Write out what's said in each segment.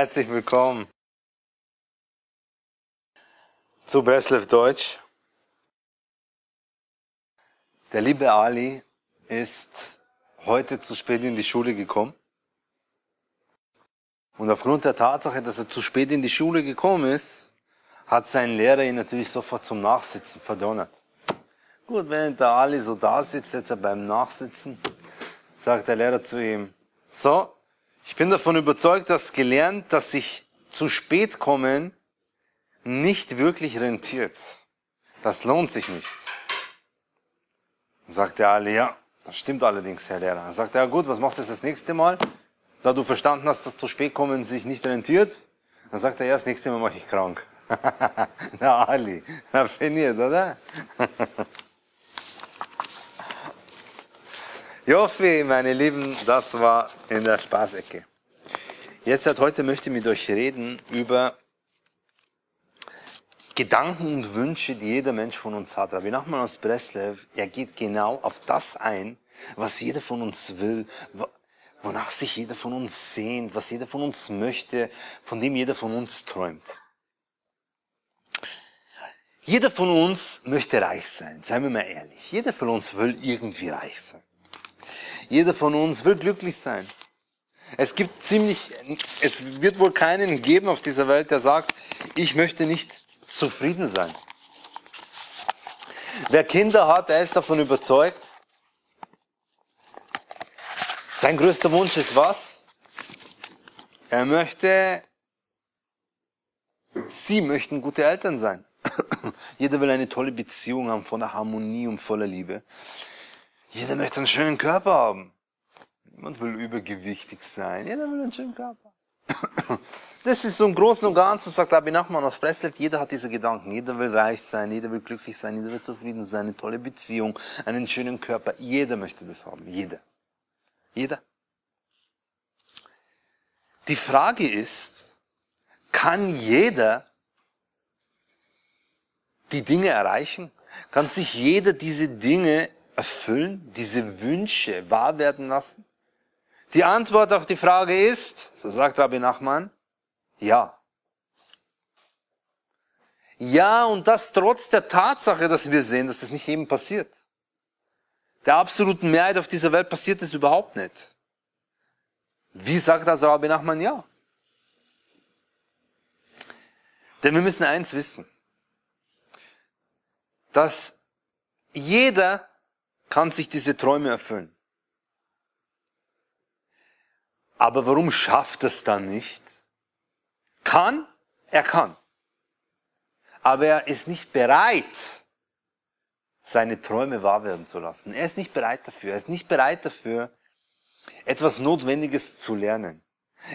Herzlich willkommen zu Breslev Deutsch. Der liebe Ali ist heute zu spät in die Schule gekommen. Und aufgrund der Tatsache, dass er zu spät in die Schule gekommen ist, hat sein Lehrer ihn natürlich sofort zum Nachsitzen verdonnert. Gut, wenn der Ali so da sitzt, jetzt beim Nachsitzen, sagt der Lehrer zu ihm, so, ich bin davon überzeugt, dass gelernt, dass sich zu spät kommen nicht wirklich rentiert. Das lohnt sich nicht. Sagt der Ali, ja, das stimmt allerdings, Herr Lehrer. Sagt er, ja gut, was machst du jetzt das nächste Mal? Da du verstanden hast, dass zu spät kommen sich nicht rentiert, dann sagt er, ja, das nächste Mal mache ich krank. Na Ali, raffiniert, oder? Joffi, meine Lieben, das war in der Spaßecke. Jetzt seit heute möchte ich mit euch reden über Gedanken und Wünsche, die jeder Mensch von uns hat. Rabbi Nachman aus Breslev, er geht genau auf das ein, was jeder von uns will, wonach sich jeder von uns sehnt, was jeder von uns möchte, von dem jeder von uns träumt. Jeder von uns möchte reich sein, seien wir mal ehrlich. Jeder von uns will irgendwie reich sein. Jeder von uns will glücklich sein. Es gibt ziemlich, es wird wohl keinen geben auf dieser Welt, der sagt, ich möchte nicht zufrieden sein. Wer Kinder hat, der ist davon überzeugt. Sein größter Wunsch ist was? Er möchte, sie möchten gute Eltern sein. Jeder will eine tolle Beziehung haben, voller Harmonie und voller Liebe. Jeder möchte einen schönen Körper haben. Niemand will übergewichtig sein. Jeder will einen schönen Körper. Das ist so im Großen und Ganzen, sagt Abi Nachman aus Breslev, jeder hat diese Gedanken. Jeder will reich sein, jeder will glücklich sein, jeder will zufrieden sein, eine tolle Beziehung, einen schönen Körper. Jeder möchte das haben. Jeder. Jeder. Die Frage ist, kann jeder die Dinge erreichen? Kann sich jeder diese Dinge erfüllen, diese Wünsche wahr werden lassen? Die Antwort auf die Frage ist, so sagt Rabbi Nachman, ja. Ja, und das trotz der Tatsache, dass wir sehen, dass das nicht jedem passiert. Der absoluten Mehrheit auf dieser Welt passiert es überhaupt nicht. Wie sagt also Rabbi Nachman ja? Denn wir müssen eins wissen, dass jeder kann sich diese Träume erfüllen. Aber warum schafft es dann nicht? Kann, er kann. Aber er ist nicht bereit, seine Träume wahr werden zu lassen. Er ist nicht bereit dafür. Er ist nicht bereit dafür, etwas Notwendiges zu lernen.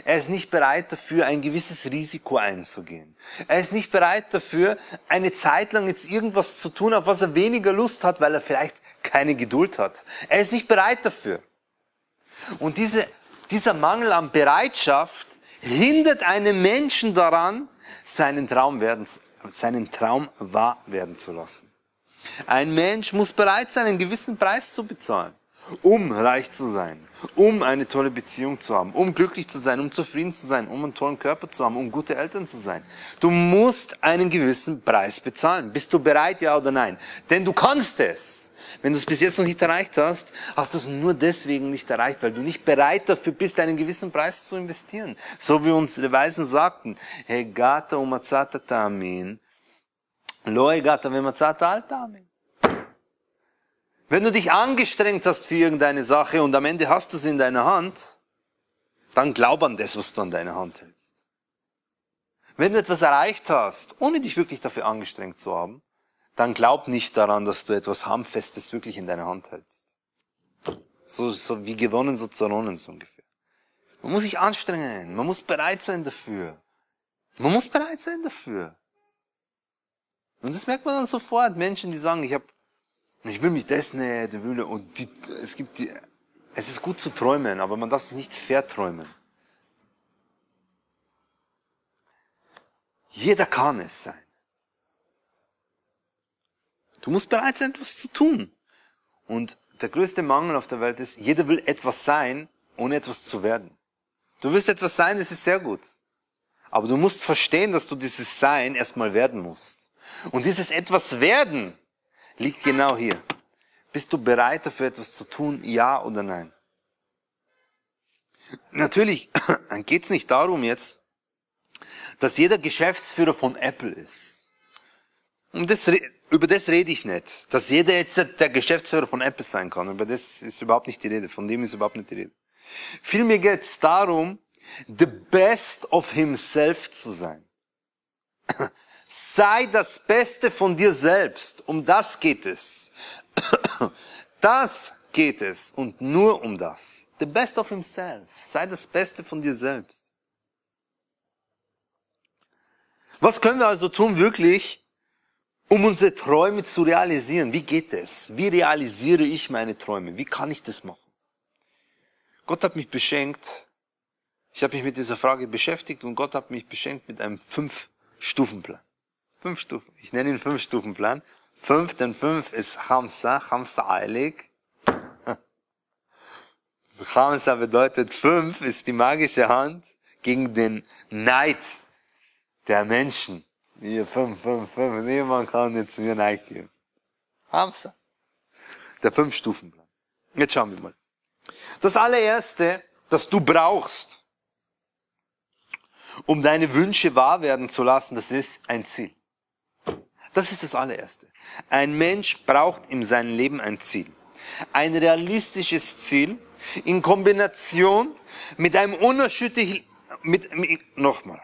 Er ist nicht bereit dafür, ein gewisses Risiko einzugehen. Er ist nicht bereit dafür, eine Zeit lang jetzt irgendwas zu tun, auf was er weniger Lust hat, weil er vielleicht keine Geduld hat. Er ist nicht bereit dafür. Und diese, dieser Mangel an Bereitschaft hindert einen Menschen daran, seinen Traum, werden, seinen Traum wahr werden zu lassen. Ein Mensch muss bereit sein, einen gewissen Preis zu bezahlen um reich zu sein, um eine tolle Beziehung zu haben, um glücklich zu sein, um zufrieden zu sein, um einen tollen Körper zu haben, um gute Eltern zu sein. Du musst einen gewissen Preis bezahlen. Bist du bereit, ja oder nein? Denn du kannst es. Wenn du es bis jetzt noch nicht erreicht hast, hast du es nur deswegen nicht erreicht, weil du nicht bereit dafür bist, einen gewissen Preis zu investieren. So wie uns die Weisen sagten, Hegata umazata tamin, lo vemazata altamin. Wenn du dich angestrengt hast für irgendeine Sache und am Ende hast du es in deiner Hand, dann glaub an das, was du an deiner Hand hältst. Wenn du etwas erreicht hast, ohne dich wirklich dafür angestrengt zu haben, dann glaub nicht daran, dass du etwas Handfestes wirklich in deiner Hand hältst. So, so wie gewonnen, so zerronnen, so ungefähr. Man muss sich anstrengen, man muss bereit sein dafür. Man muss bereit sein dafür. Und das merkt man dann sofort. Menschen, die sagen, ich habe ich will mich das nicht, ich will, und die, es gibt die, es ist gut zu träumen, aber man darf es nicht verträumen. Jeder kann es sein. Du musst bereit sein, etwas zu tun. Und der größte Mangel auf der Welt ist, jeder will etwas sein, ohne etwas zu werden. Du willst etwas sein, das ist sehr gut. Aber du musst verstehen, dass du dieses Sein erstmal werden musst. Und dieses etwas werden liegt genau hier. Bist du bereit dafür etwas zu tun? Ja oder nein? Natürlich geht es nicht darum jetzt, dass jeder Geschäftsführer von Apple ist. Und das, über das rede ich nicht. Dass jeder jetzt der Geschäftsführer von Apple sein kann. Über das ist überhaupt nicht die Rede. Von dem ist überhaupt nicht die Rede. Vielmehr geht es darum, the best of himself zu sein. Sei das Beste von dir selbst. Um das geht es. Das geht es und nur um das. The best of himself. Sei das Beste von dir selbst. Was können wir also tun wirklich, um unsere Träume zu realisieren? Wie geht es? Wie realisiere ich meine Träume? Wie kann ich das machen? Gott hat mich beschenkt. Ich habe mich mit dieser Frage beschäftigt und Gott hat mich beschenkt mit einem Fünf-Stufen-Plan. Fünf Stufen. Ich nenne ihn Fünf-Stufen-Plan. Fünf, denn fünf ist Chamsa, Chamsa eilig. Chamsa bedeutet fünf ist die magische Hand gegen den Neid der Menschen. Hier, fünf, fünf, fünf, niemand kann jetzt mir Neid geben. Hamsa. Der Fünf-Stufen-Plan. Jetzt schauen wir mal. Das allererste, das du brauchst, um deine Wünsche wahr werden zu lassen, das ist ein Ziel. Das ist das allererste. Ein Mensch braucht in seinem Leben ein Ziel. Ein realistisches Ziel in Kombination mit einem unerschütterlichen, mit, mit nochmal.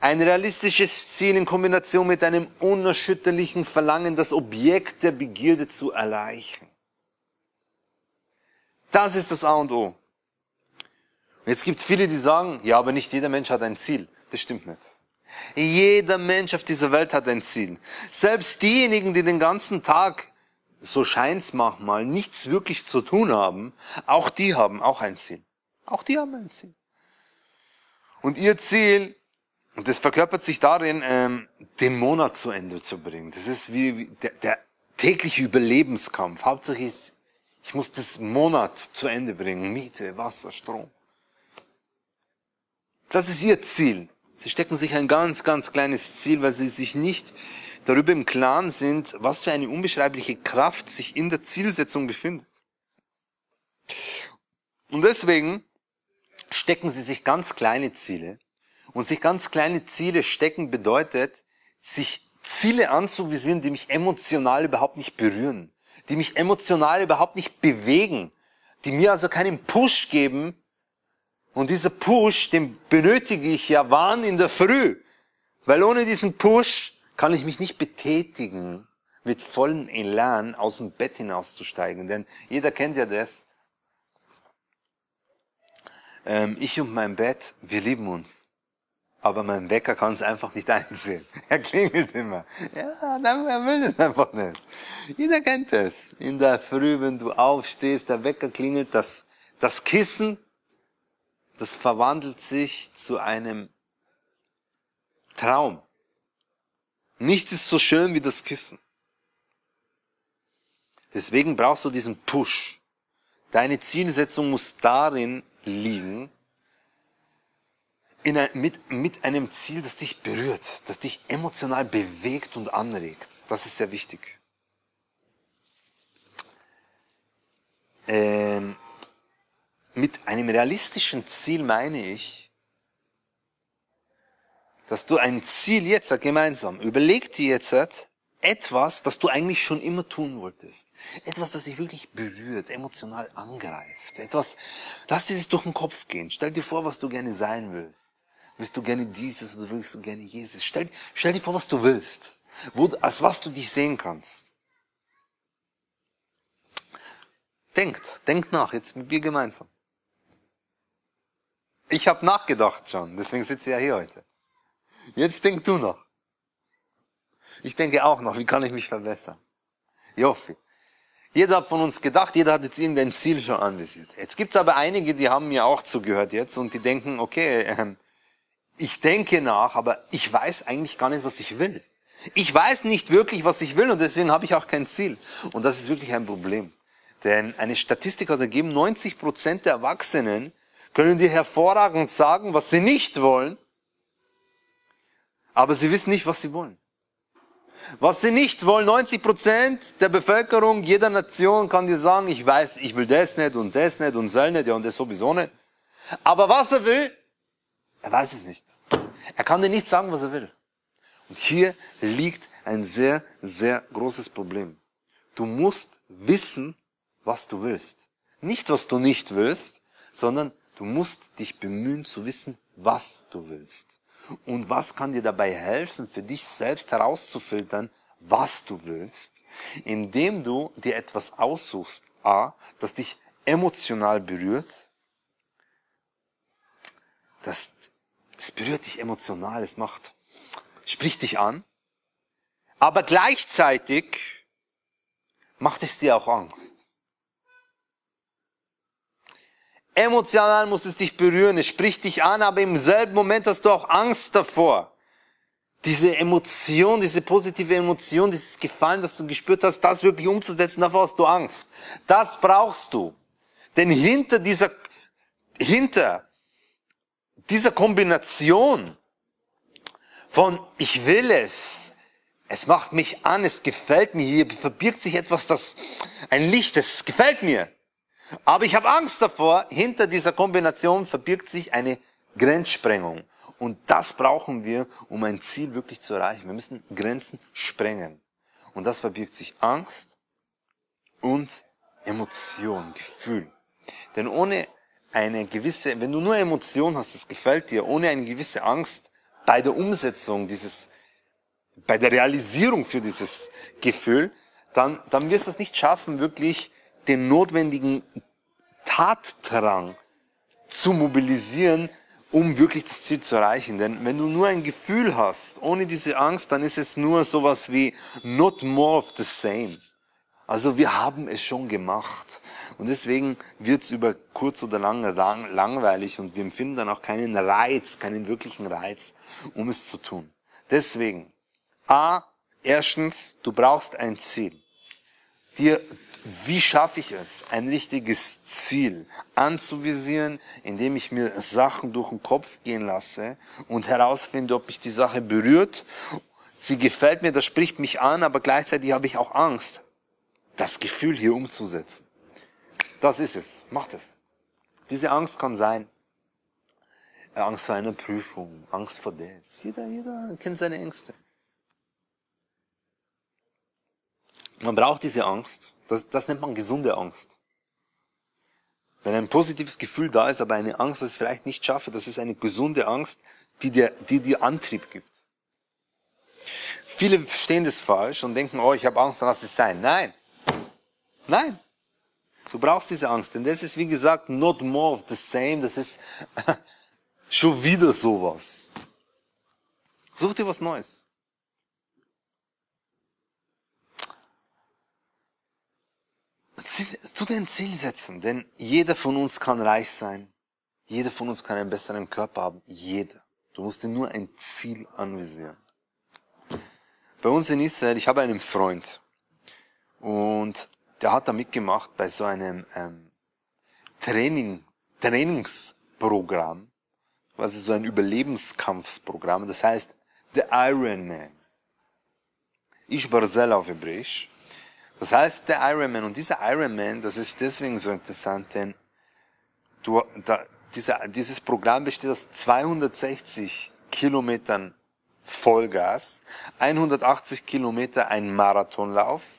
Ein realistisches Ziel in Kombination mit einem unerschütterlichen Verlangen, das Objekt der Begierde zu erreichen. Das ist das A und O. Jetzt gibt es viele, die sagen, ja, aber nicht jeder Mensch hat ein Ziel. Das stimmt nicht. Jeder Mensch auf dieser Welt hat ein Ziel. Selbst diejenigen, die den ganzen Tag, so scheint's manchmal, nichts wirklich zu tun haben, auch die haben auch ein Ziel. Auch die haben ein Ziel. Und ihr Ziel, und das verkörpert sich darin, ähm, den Monat zu Ende zu bringen. Das ist wie der, der tägliche Überlebenskampf. Hauptsächlich ist, ich muss das Monat zu Ende bringen. Miete, Wasser, Strom. Das ist ihr Ziel. Sie stecken sich ein ganz, ganz kleines Ziel, weil sie sich nicht darüber im Klaren sind, was für eine unbeschreibliche Kraft sich in der Zielsetzung befindet. Und deswegen stecken sie sich ganz kleine Ziele. Und sich ganz kleine Ziele stecken bedeutet, sich Ziele anzuvisieren, die mich emotional überhaupt nicht berühren, die mich emotional überhaupt nicht bewegen, die mir also keinen Push geben, und dieser Push, den benötige ich ja wann in der Früh. Weil ohne diesen Push kann ich mich nicht betätigen, mit vollem Elan aus dem Bett hinauszusteigen. Denn jeder kennt ja das. Ähm, ich und mein Bett, wir lieben uns. Aber mein Wecker kann es einfach nicht einsehen. Er klingelt immer. Ja, dann, er will es einfach nicht. Jeder kennt das. In der Früh, wenn du aufstehst, der Wecker klingelt, das, das Kissen das verwandelt sich zu einem Traum. Nichts ist so schön wie das Kissen. Deswegen brauchst du diesen Push. Deine Zielsetzung muss darin liegen, ein, mit, mit einem Ziel, das dich berührt, das dich emotional bewegt und anregt. Das ist sehr wichtig. Ähm, mit einem realistischen Ziel meine ich, dass du ein Ziel jetzt gemeinsam, überleg dir jetzt etwas, das du eigentlich schon immer tun wolltest. Etwas, das dich wirklich berührt, emotional angreift. Etwas, lass dir das durch den Kopf gehen. Stell dir vor, was du gerne sein willst. Willst du gerne dieses oder willst du gerne Jesus? Stell, stell dir vor, was du willst. Wo, als was du dich sehen kannst. Denkt, denkt nach, jetzt mit mir gemeinsam. Ich habe nachgedacht schon, deswegen sitze ich ja hier heute. Jetzt denk du noch. Ich denke auch noch, wie kann ich mich verbessern? Jofsi. Jeder hat von uns gedacht, jeder hat jetzt irgendein Ziel schon anvisiert. Jetzt gibt's aber einige, die haben mir auch zugehört jetzt und die denken, okay, ähm, ich denke nach, aber ich weiß eigentlich gar nicht, was ich will. Ich weiß nicht wirklich, was ich will und deswegen habe ich auch kein Ziel. Und das ist wirklich ein Problem. Denn eine Statistik hat ergeben, 90 Prozent der Erwachsenen können dir hervorragend sagen, was sie nicht wollen, Aber sie wissen nicht, was sie wollen. Was sie nicht wollen, 90 Prozent der Bevölkerung jeder Nation kann dir sagen, ich weiß, ich will das nicht und das nicht und soll nicht, ja und das sowieso nicht. Aber was er will, er weiß es nicht. Er kann dir nicht sagen, was er will. Und hier liegt ein sehr, sehr großes Problem. Du musst wissen, was du willst. Nicht, was du nicht willst, sondern du musst dich bemühen zu wissen, was du willst. Und was kann dir dabei helfen, für dich selbst herauszufiltern, was du willst, indem du dir etwas aussuchst, a, das dich emotional berührt, das, das berührt dich emotional, es macht, spricht dich an, aber gleichzeitig macht es dir auch Angst. Emotional muss es dich berühren, es spricht dich an, aber im selben Moment hast du auch Angst davor. Diese Emotion, diese positive Emotion, dieses Gefallen, das du gespürt hast, das wirklich umzusetzen, davor hast du Angst. Das brauchst du. Denn hinter dieser, hinter dieser Kombination von ich will es, es macht mich an, es gefällt mir, hier verbirgt sich etwas, das ein Licht, es gefällt mir. Aber ich habe Angst davor, hinter dieser Kombination verbirgt sich eine Grenzsprengung. Und das brauchen wir, um ein Ziel wirklich zu erreichen. Wir müssen Grenzen sprengen. Und das verbirgt sich Angst und Emotion, Gefühl. Denn ohne eine gewisse, wenn du nur Emotion hast, das gefällt dir, ohne eine gewisse Angst bei der Umsetzung dieses, bei der Realisierung für dieses Gefühl, dann, dann wirst du es nicht schaffen, wirklich den notwendigen Tatdrang zu mobilisieren, um wirklich das Ziel zu erreichen. Denn wenn du nur ein Gefühl hast, ohne diese Angst, dann ist es nur sowas wie not more of the same. Also wir haben es schon gemacht. Und deswegen wird es über kurz oder lang langweilig und wir empfinden dann auch keinen Reiz, keinen wirklichen Reiz, um es zu tun. Deswegen, A, erstens, du brauchst ein Ziel. Dir wie schaffe ich es, ein richtiges Ziel anzuvisieren, indem ich mir Sachen durch den Kopf gehen lasse und herausfinde, ob mich die Sache berührt. Sie gefällt mir, das spricht mich an, aber gleichzeitig habe ich auch Angst, das Gefühl hier umzusetzen. Das ist es. Macht es. Diese Angst kann sein. Angst vor einer Prüfung, Angst vor das. Jeder, jeder kennt seine Ängste. Man braucht diese Angst, das, das nennt man gesunde Angst. Wenn ein positives Gefühl da ist, aber eine Angst, dass ich vielleicht nicht schaffe, das ist eine gesunde Angst, die dir, die dir Antrieb gibt. Viele verstehen das falsch und denken, oh, ich habe Angst, dann lass es sein. Nein. Nein. Du brauchst diese Angst, denn das ist, wie gesagt, not more of the same. Das ist schon wieder sowas. Such dir was Neues. Dir ein Ziel setzen, denn jeder von uns kann reich sein. Jeder von uns kann einen besseren Körper haben. Jeder. Du musst dir nur ein Ziel anvisieren. Bei uns in Israel, ich habe einen Freund und der hat da mitgemacht bei so einem ähm, Training, Trainingsprogramm, was ist so ein Überlebenskampfsprogramm, das heißt The Iron Man. Ich Barzel auf Hebräisch. Das heißt, der Ironman, und dieser Ironman, das ist deswegen so interessant, denn du, da, dieser, dieses Programm besteht aus 260 Kilometern Vollgas, 180 Kilometer ein Marathonlauf,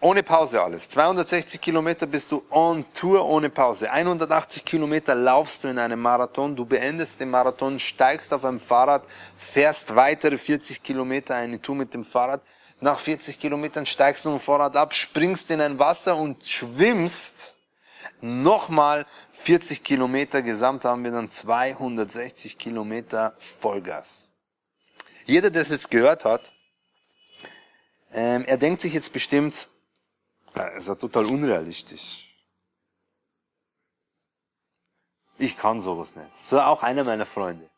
ohne Pause alles. 260 Kilometer bist du on Tour ohne Pause. 180 Kilometer laufst du in einem Marathon, du beendest den Marathon, steigst auf einem Fahrrad, fährst weitere 40 Kilometer eine Tour mit dem Fahrrad, nach 40 Kilometern steigst du vom Vorrat ab, springst in ein Wasser und schwimmst nochmal 40 Kilometer. Gesamt haben wir dann 260 Kilometer Vollgas. Jeder, der es jetzt gehört hat, ähm, er denkt sich jetzt bestimmt, das ist ja total unrealistisch. Ich kann sowas nicht. So auch einer meiner Freunde.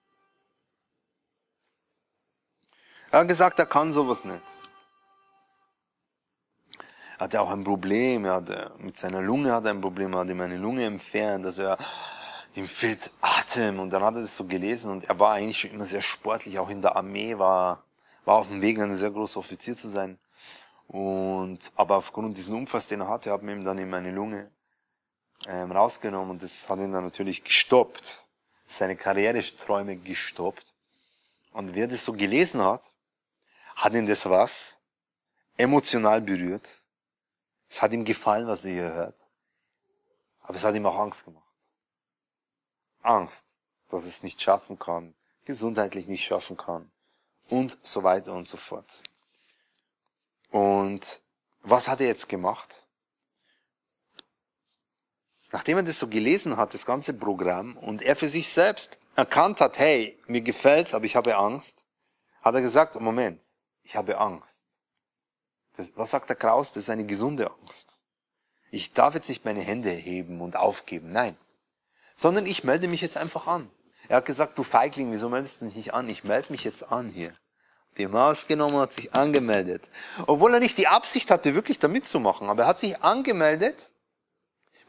Er hat gesagt, er kann sowas nicht hatte auch ein Problem, er hatte, mit seiner Lunge hat er ein Problem, er hat ihm eine Lunge entfernt, also er, ihm fehlt Atem. Und dann hat er das so gelesen und er war eigentlich schon immer sehr sportlich, auch in der Armee, war, war auf dem Weg, ein sehr großer Offizier zu sein. Und, aber aufgrund diesen Unfalls, den er hatte, haben wir ihm dann in meine Lunge ähm, rausgenommen und das hat ihn dann natürlich gestoppt. Seine Karriereträume gestoppt. Und wer das so gelesen hat, hat ihn das was emotional berührt. Es hat ihm gefallen, was er hier hört. Aber es hat ihm auch Angst gemacht. Angst, dass es nicht schaffen kann, gesundheitlich nicht schaffen kann und so weiter und so fort. Und was hat er jetzt gemacht? Nachdem er das so gelesen hat, das ganze Programm, und er für sich selbst erkannt hat, hey, mir gefällt's, aber ich habe Angst, hat er gesagt, Moment, ich habe Angst. Was sagt der Kraus? Das ist eine gesunde Angst. Ich darf jetzt nicht meine Hände heben und aufgeben, nein. Sondern ich melde mich jetzt einfach an. Er hat gesagt, du Feigling, wieso meldest du dich nicht an? Ich melde mich jetzt an hier. Die Maus genommen hat sich angemeldet. Obwohl er nicht die Absicht hatte, wirklich da mitzumachen, aber er hat sich angemeldet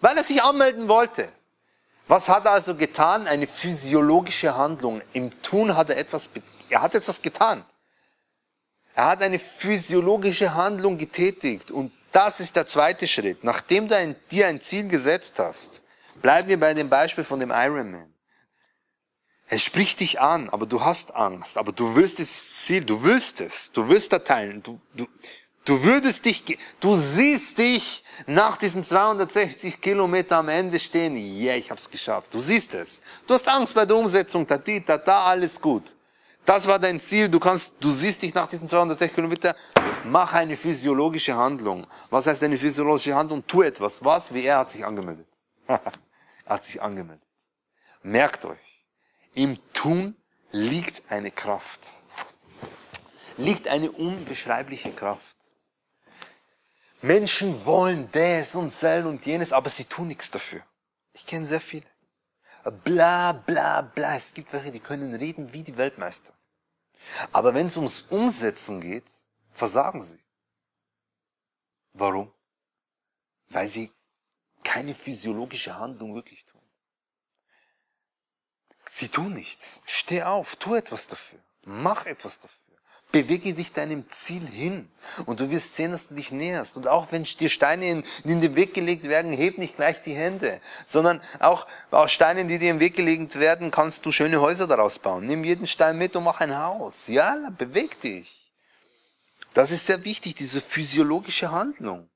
weil er sich anmelden wollte. Was hat er also getan? Eine physiologische Handlung. Im Tun hat er etwas, er hat etwas getan. Er hat eine physiologische Handlung getätigt. Und das ist der zweite Schritt. Nachdem du ein, dir ein Ziel gesetzt hast, bleiben wir bei dem Beispiel von dem Ironman. Es spricht dich an, aber du hast Angst, aber du willst das Ziel, du willst es, du willst da teilen, du, du, Du würdest dich, du siehst dich nach diesen 260 Kilometer am Ende stehen. Ja, yeah, ich hab's geschafft. Du siehst es. Du hast Angst bei der Umsetzung. Da, da, da, alles gut. Das war dein Ziel. Du kannst, du siehst dich nach diesen 260 Kilometer. Mach eine physiologische Handlung. Was heißt eine physiologische Handlung? Tu etwas. Was? Wie er hat sich angemeldet. er hat sich angemeldet. Merkt euch. Im Tun liegt eine Kraft. Liegt eine unbeschreibliche Kraft. Menschen wollen das und sellen und jenes, aber sie tun nichts dafür. Ich kenne sehr viele. Bla bla bla. Es gibt welche, die können reden wie die Weltmeister. Aber wenn es ums Umsetzen geht, versagen sie. Warum? Weil sie keine physiologische Handlung wirklich tun. Sie tun nichts. Steh auf, tu etwas dafür. Mach etwas dafür. Bewege dich deinem Ziel hin und du wirst sehen, dass du dich näherst. Und auch wenn dir Steine in, in, den Weg gelegt werden, heb nicht gleich die Hände, sondern auch aus Steinen, die dir im Weg gelegt werden, kannst du schöne Häuser daraus bauen. Nimm jeden Stein mit und mach ein Haus. Ja, beweg dich. Das ist sehr wichtig, diese physiologische Handlung.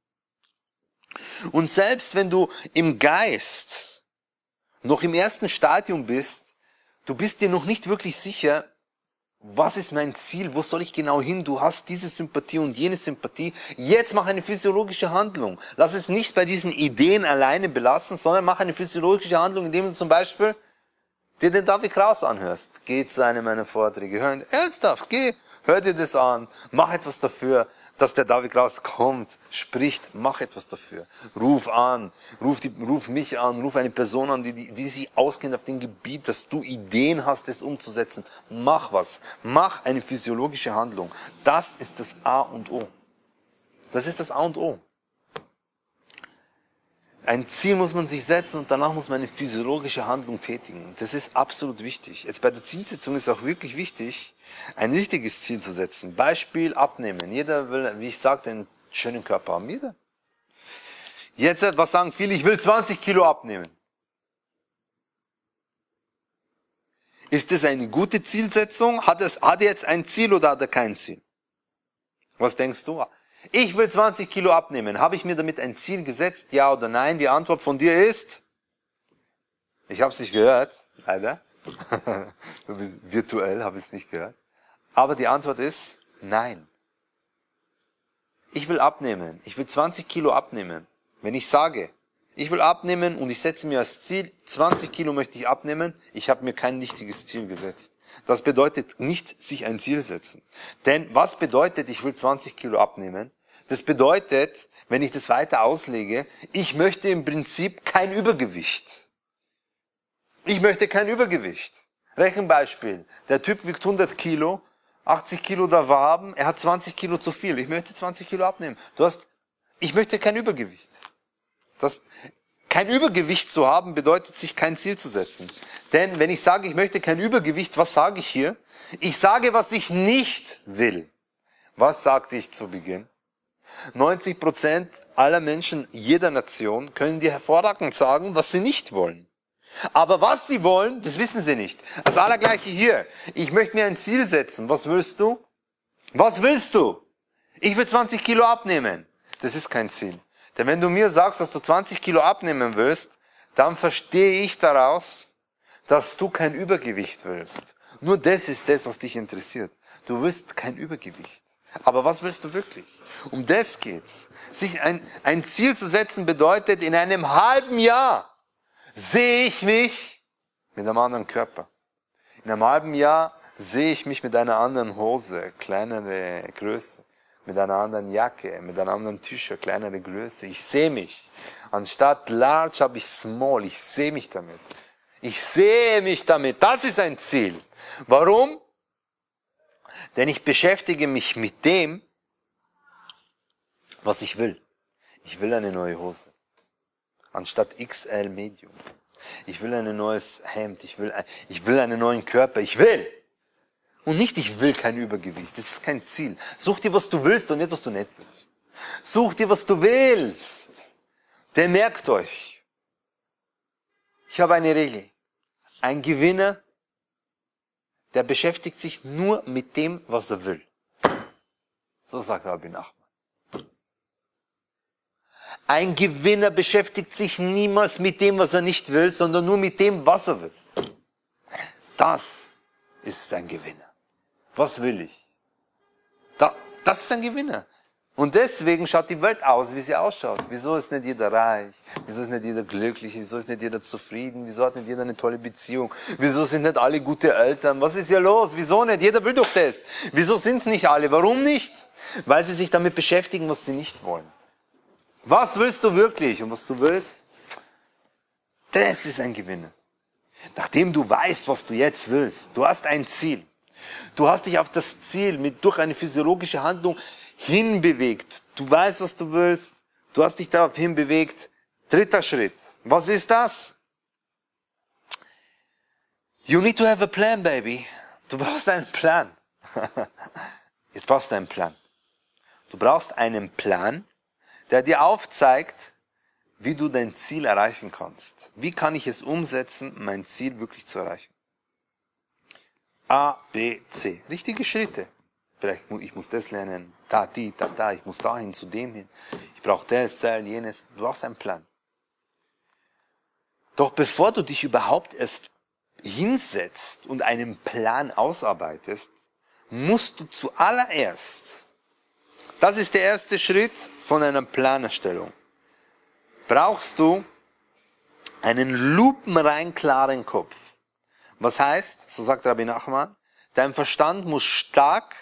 Und selbst wenn du im Geist noch im ersten Stadium bist, du bist dir noch nicht wirklich sicher, was ist mein Ziel? Wo soll ich genau hin? Du hast diese Sympathie und jene Sympathie. Jetzt mach eine physiologische Handlung. Lass es nicht bei diesen Ideen alleine belassen, sondern mach eine physiologische Handlung, indem du zum Beispiel dir den David Kraus anhörst. Geh zu einem meiner Vorträge. Hör ihn ernsthaft. Geh, hör dir das an. Mach etwas dafür dass der David Klaus kommt, spricht, mach etwas dafür. Ruf an, ruf, die, ruf mich an, ruf eine Person an, die, die, die sich auskennt auf dem Gebiet, dass du Ideen hast, es umzusetzen. Mach was. Mach eine physiologische Handlung. Das ist das A und O. Das ist das A und O. Ein Ziel muss man sich setzen und danach muss man eine physiologische Handlung tätigen. Das ist absolut wichtig. Jetzt bei der Zielsetzung ist auch wirklich wichtig, ein richtiges Ziel zu setzen. Beispiel abnehmen. Jeder will, wie ich sagte, einen schönen Körper haben. Jeder. Jetzt, was sagen viele? Ich will 20 Kilo abnehmen. Ist das eine gute Zielsetzung? Hat es, hat er jetzt ein Ziel oder hat er kein Ziel? Was denkst du? Ich will 20 Kilo abnehmen. Habe ich mir damit ein Ziel gesetzt? Ja oder nein? Die Antwort von dir ist, ich habe es nicht gehört, leider. Virtuell habe ich es nicht gehört. Aber die Antwort ist nein. Ich will abnehmen. Ich will 20 Kilo abnehmen. Wenn ich sage, ich will abnehmen und ich setze mir als Ziel, 20 Kilo möchte ich abnehmen, ich habe mir kein richtiges Ziel gesetzt. Das bedeutet nicht sich ein Ziel setzen. Denn was bedeutet, ich will 20 Kilo abnehmen? Das bedeutet, wenn ich das weiter auslege, ich möchte im Prinzip kein Übergewicht. Ich möchte kein Übergewicht. Rechenbeispiel. Der Typ wiegt 100 Kilo, 80 Kilo darf er haben, er hat 20 Kilo zu viel. Ich möchte 20 Kilo abnehmen. Du hast, ich möchte kein Übergewicht. Das, Kein Übergewicht zu haben bedeutet, sich kein Ziel zu setzen. Denn wenn ich sage, ich möchte kein Übergewicht, was sage ich hier? Ich sage, was ich nicht will. Was sagte ich zu Beginn? 90 Prozent aller Menschen jeder Nation können dir hervorragend sagen, was sie nicht wollen. Aber was sie wollen, das wissen sie nicht. Das allergleiche hier. Ich möchte mir ein Ziel setzen. Was willst du? Was willst du? Ich will 20 Kilo abnehmen. Das ist kein Ziel. Denn wenn du mir sagst, dass du 20 Kilo abnehmen willst, dann verstehe ich daraus, dass du kein Übergewicht willst. Nur das ist das, was dich interessiert. Du willst kein Übergewicht. Aber was willst du wirklich? Um das geht's. Sich ein, ein Ziel zu setzen bedeutet, in einem halben Jahr sehe ich mich mit einem anderen Körper. In einem halben Jahr sehe ich mich mit einer anderen Hose, kleinere Größe, mit einer anderen Jacke, mit einem anderen T-Shirt, kleinere Größe. Ich sehe mich. Anstatt large habe ich small. Ich sehe mich damit. Ich sehe mich damit. Das ist ein Ziel. Warum? Denn ich beschäftige mich mit dem, was ich will. Ich will eine neue Hose. Anstatt XL Medium. Ich will ein neues Hemd. Ich will, ich will einen neuen Körper. Ich will. Und nicht, ich will kein Übergewicht. Das ist kein Ziel. Such dir, was du willst und nicht, was du nicht willst. Such dir, was du willst. Denn merkt euch, ich habe eine Regel. Ein Gewinner der beschäftigt sich nur mit dem, was er will. So sagt Rabbi Nachman. Ein Gewinner beschäftigt sich niemals mit dem, was er nicht will, sondern nur mit dem, was er will. Das ist ein Gewinner. Was will ich? das ist ein Gewinner. Und deswegen schaut die Welt aus, wie sie ausschaut. Wieso ist nicht jeder reich? Wieso ist nicht jeder glücklich? Wieso ist nicht jeder zufrieden? Wieso hat nicht jeder eine tolle Beziehung? Wieso sind nicht alle gute Eltern? Was ist hier los? Wieso nicht? Jeder will doch das. Wieso sind es nicht alle? Warum nicht? Weil sie sich damit beschäftigen, was sie nicht wollen. Was willst du wirklich? Und was du willst, das ist ein Gewinner. Nachdem du weißt, was du jetzt willst, du hast ein Ziel. Du hast dich auf das Ziel mit durch eine physiologische Handlung hinbewegt. Du weißt, was du willst. Du hast dich darauf hinbewegt. Dritter Schritt. Was ist das? You need to have a plan, baby. Du brauchst einen Plan. Jetzt brauchst du einen Plan. Du brauchst einen Plan, der dir aufzeigt, wie du dein Ziel erreichen kannst. Wie kann ich es umsetzen, mein Ziel wirklich zu erreichen? A, B, C. Richtige Schritte. Vielleicht ich muss das lernen, da, die, da, da, ich muss dahin, zu dem hin. Ich brauche das, das, jenes. Du brauchst einen Plan. Doch bevor du dich überhaupt erst hinsetzt und einen Plan ausarbeitest, musst du zuallererst, das ist der erste Schritt von einer Planerstellung, brauchst du einen lupenrein klaren Kopf. Was heißt, so sagt Rabbi Nachman, dein Verstand muss stark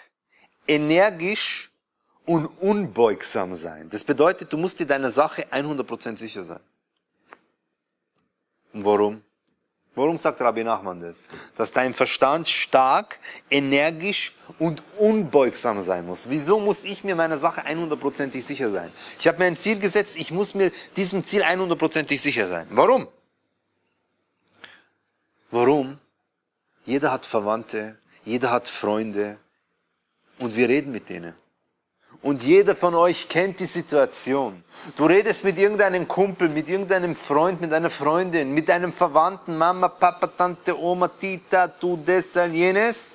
energisch und unbeugsam sein. Das bedeutet, du musst dir deiner Sache 100% sicher sein. Und warum? Warum sagt Rabbi Nachman das? Dass dein Verstand stark, energisch und unbeugsam sein muss. Wieso muss ich mir meiner Sache 100%ig sicher sein? Ich habe mir ein Ziel gesetzt, ich muss mir diesem Ziel 100%ig sicher sein. Warum? Warum? Jeder hat Verwandte, jeder hat Freunde, und wir reden mit denen. Und jeder von euch kennt die Situation. Du redest mit irgendeinem Kumpel, mit irgendeinem Freund, mit einer Freundin, mit deinem Verwandten, Mama, Papa, Tante, Oma, Tita, du das, jenes.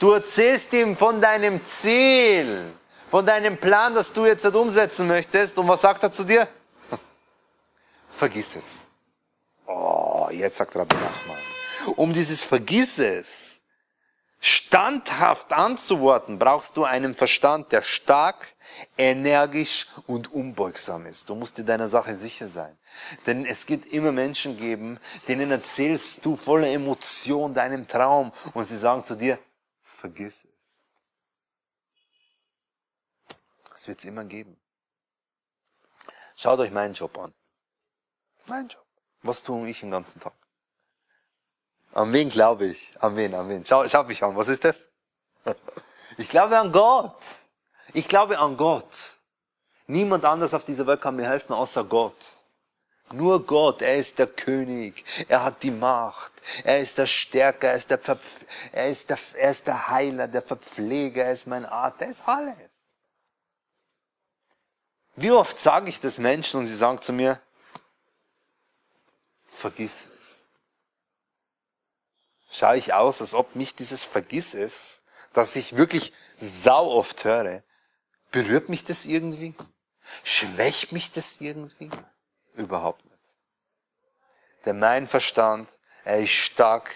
Du erzählst ihm von deinem Ziel, von deinem Plan, das du jetzt umsetzen möchtest. Und was sagt er zu dir? Vergiss es. Oh, jetzt sagt Rabbi Nachman. Um dieses Vergiss es standhaft anzuworten, brauchst du einen Verstand, der stark, energisch und unbeugsam ist. Du musst dir deiner Sache sicher sein. Denn es wird immer Menschen geben, denen erzählst du voller Emotion deinen Traum und sie sagen zu dir, vergiss es. Es wird es immer geben. Schaut euch meinen Job an. Mein Job. Was tue ich den ganzen Tag? An wen glaube ich? An wen, an wen? Schau, schau mich an. Was ist das? Ich glaube an Gott. Ich glaube an Gott. Niemand anders auf dieser Welt kann mir helfen außer Gott. Nur Gott, er ist der König, er hat die Macht, er ist der Stärker, er ist der, Verpf er ist der, er ist der Heiler, der Verpfleger, er ist mein Arzt, er ist alles. Wie oft sage ich das Menschen und sie sagen zu mir, vergiss es. Schaue ich aus, als ob mich dieses Vergiss es, das ich wirklich sau oft höre, berührt mich das irgendwie? Schwächt mich das irgendwie? Überhaupt nicht. Denn mein Verstand, er ist stark,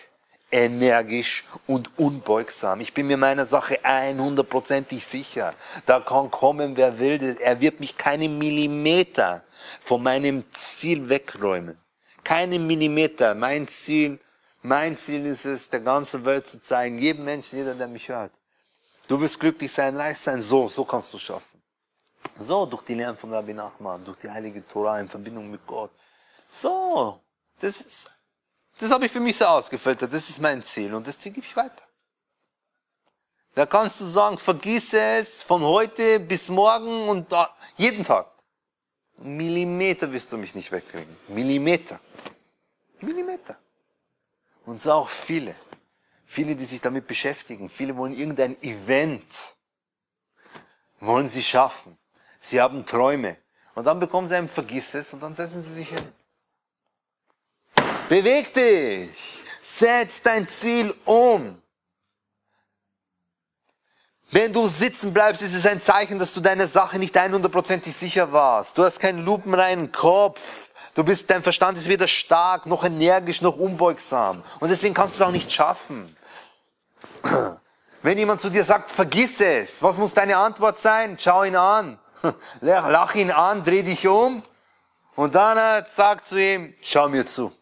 energisch und unbeugsam. Ich bin mir meiner Sache 100%ig sicher. Da kann kommen, wer will. Er wird mich keinen Millimeter von meinem Ziel wegräumen. Keinen Millimeter. Mein Ziel, mein Ziel ist es, der ganzen Welt zu zeigen, jedem Menschen, jeder, der mich hört. Du wirst glücklich sein, leicht sein. So, so kannst du schaffen. So, durch die Lehren von Rabbi Nachman, durch die heilige Torah in Verbindung mit Gott. So, das ist, das habe ich für mich so ausgefiltert. Das ist mein Ziel und das Ziel gebe ich weiter. Da kannst du sagen, vergiss es von heute bis morgen und da, jeden Tag. Millimeter wirst du mich nicht wegkriegen. Millimeter. Und so auch viele. Viele, die sich damit beschäftigen. Viele wollen irgendein Event. Wollen sie schaffen. Sie haben Träume. Und dann bekommen sie ein Vergiss es und dann setzen sie sich hin. Beweg dich. Setz dein Ziel um. Wenn du sitzen bleibst, ist es ein Zeichen, dass du deiner Sache nicht 100%ig sicher warst. Du hast keinen lupenreinen Kopf. Du bist, dein Verstand ist weder stark, noch energisch, noch unbeugsam. Und deswegen kannst du es auch nicht schaffen. Wenn jemand zu dir sagt, vergiss es, was muss deine Antwort sein? Schau ihn an. Lach ihn an, dreh dich um und dann sag zu ihm, schau mir zu.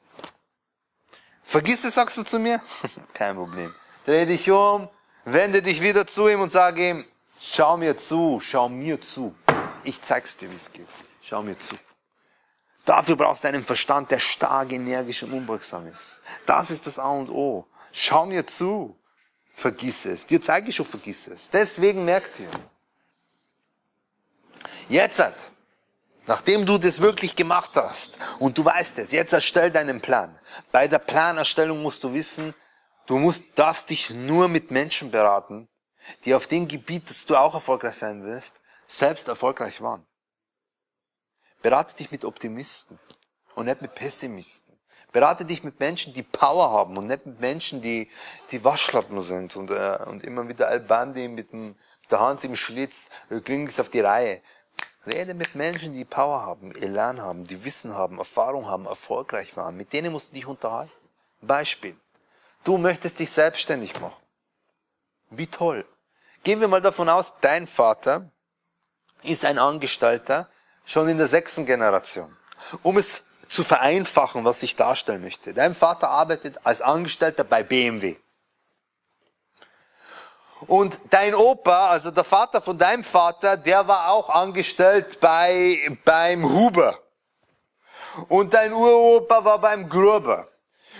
Vergiss es, sagst du zu mir? Kein Problem. Dreh dich um, wende dich wieder zu ihm und sag ihm, schau mir zu, schau mir zu. Ich zeig's dir, wie es geht. Schau mir zu. Dafür brauchst du einen Verstand, der stark, energisch und unbeugsam ist. Das ist das A und O. Schau mir zu. Vergiss es. Dir zeige ich schon, vergiss es. Deswegen merkt ihr, Jetzt, nachdem du das wirklich gemacht hast und du weißt es, jetzt erstell deinen Plan. Bei der Planerstellung musst du wissen, du musst, darfst dich nur mit Menschen beraten, die auf dem Gebiet, dass du auch erfolgreich sein wirst, selbst erfolgreich waren. Berate dich mit Optimisten und nicht mit Pessimisten. Berate dich mit Menschen, die Power haben und nicht mit Menschen, die, die Waschlappen sind und, äh, und immer wieder Al-Bandi mit, dem, mit der Hand im Schlitz, äh, kriegen es auf die Reihe. Rede mit Menschen, die Power haben, Elan haben, die Wissen haben, Erfahrung haben, erfolgreich waren. Mit denen musst du dich unterhalten. Beispiel. Du möchtest dich selbstständig machen. Wie toll. Gehen wir mal davon aus, dein Vater ist ein Angestellter schon in der sechsten Generation. Um es zu vereinfachen, was ich darstellen möchte. Dein Vater arbeitet als Angestellter bei BMW. Und dein Opa, also der Vater von deinem Vater, der war auch angestellt bei, beim Huber. Und dein Uropa war beim Gruber.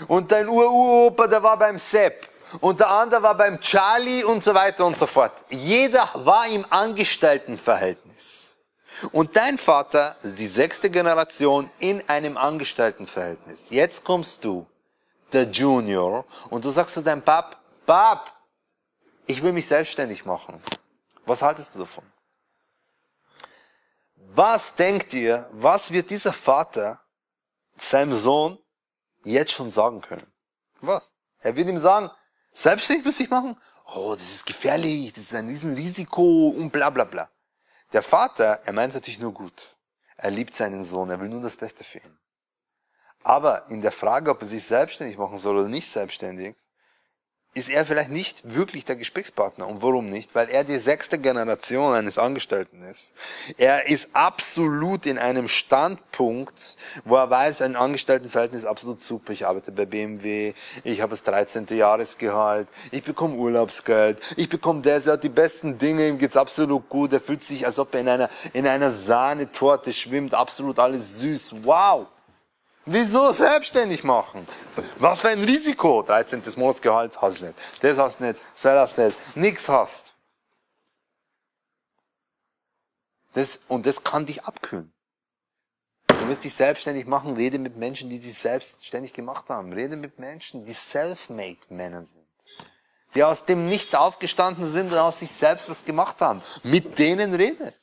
Und dein Uropa, der war beim Sepp. Und der andere war beim Charlie und so weiter und so fort. Jeder war im Angestelltenverhältnis. Und dein Vater, die sechste Generation, in einem Angestelltenverhältnis. Jetzt kommst du, der Junior, und du sagst zu deinem Pap, Pap, ich will mich selbstständig machen. Was haltest du davon? Was denkt ihr, was wird dieser Vater seinem Sohn jetzt schon sagen können? Was? Er wird ihm sagen, selbstständig muss ich machen? Oh, das ist gefährlich, das ist ein Riesenrisiko und bla bla bla. Der Vater, er meint es natürlich nur gut. Er liebt seinen Sohn, er will nur das Beste für ihn. Aber in der Frage, ob er sich selbstständig machen soll oder nicht selbstständig, ist er vielleicht nicht wirklich der Gesprächspartner. Und warum nicht? Weil er die sechste Generation eines Angestellten ist. Er ist absolut in einem Standpunkt, wo er weiß, ein Angestelltenverhältnis ist absolut super. Ich arbeite bei BMW, ich habe das 13. Jahresgehalt, ich bekomme Urlaubsgeld, ich bekomme das, er hat die besten Dinge, ihm geht's absolut gut, er fühlt sich, als ob er in einer, in einer Sahnetorte schwimmt, absolut alles süß. Wow! Wieso selbstständig machen? Was für ein Risiko? 13. Monatsgehalt hast du nicht. Das hast du nicht, das hast du nicht. Nix hast. Das, und das kann dich abkühlen. Du willst dich selbstständig machen, rede mit Menschen, die sich selbstständig gemacht haben. Rede mit Menschen, die self-made Männer sind. Die aus dem Nichts aufgestanden sind und aus sich selbst was gemacht haben. Mit denen rede.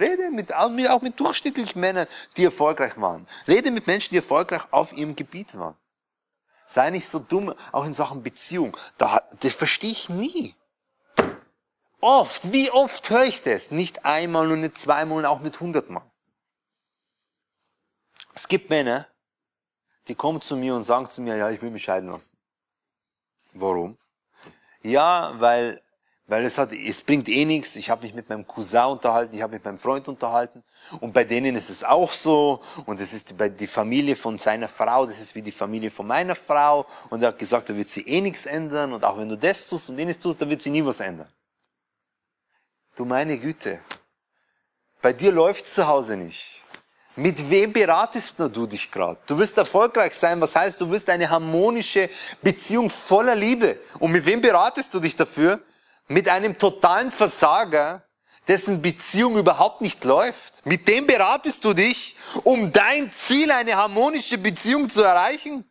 Rede mit, auch mit durchschnittlichen Männern, die erfolgreich waren. Rede mit Menschen, die erfolgreich auf ihrem Gebiet waren. Sei nicht so dumm, auch in Sachen Beziehung. Da, das verstehe ich nie. Oft, wie oft höre ich das? Nicht einmal und nicht zweimal und auch nicht hundertmal. Es gibt Männer, die kommen zu mir und sagen zu mir, ja, ich will mich scheiden lassen. Warum? Ja, weil, weil es hat, es bringt eh nichts. Ich habe mich mit meinem Cousin unterhalten, ich habe mich mit meinem Freund unterhalten. Und bei denen ist es auch so. Und es ist die, die Familie von seiner Frau, das ist wie die Familie von meiner Frau. Und er hat gesagt, da wird sie eh nichts ändern. Und auch wenn du das tust und jenes tust, da wird sie nie was ändern. Du meine Güte. Bei dir läuft's zu Hause nicht. Mit wem beratest du dich gerade? Du wirst erfolgreich sein, was heißt, du wirst eine harmonische Beziehung voller Liebe. Und mit wem beratest du dich dafür? Mit einem totalen Versager, dessen Beziehung überhaupt nicht läuft. Mit dem beratest du dich, um dein Ziel, eine harmonische Beziehung zu erreichen.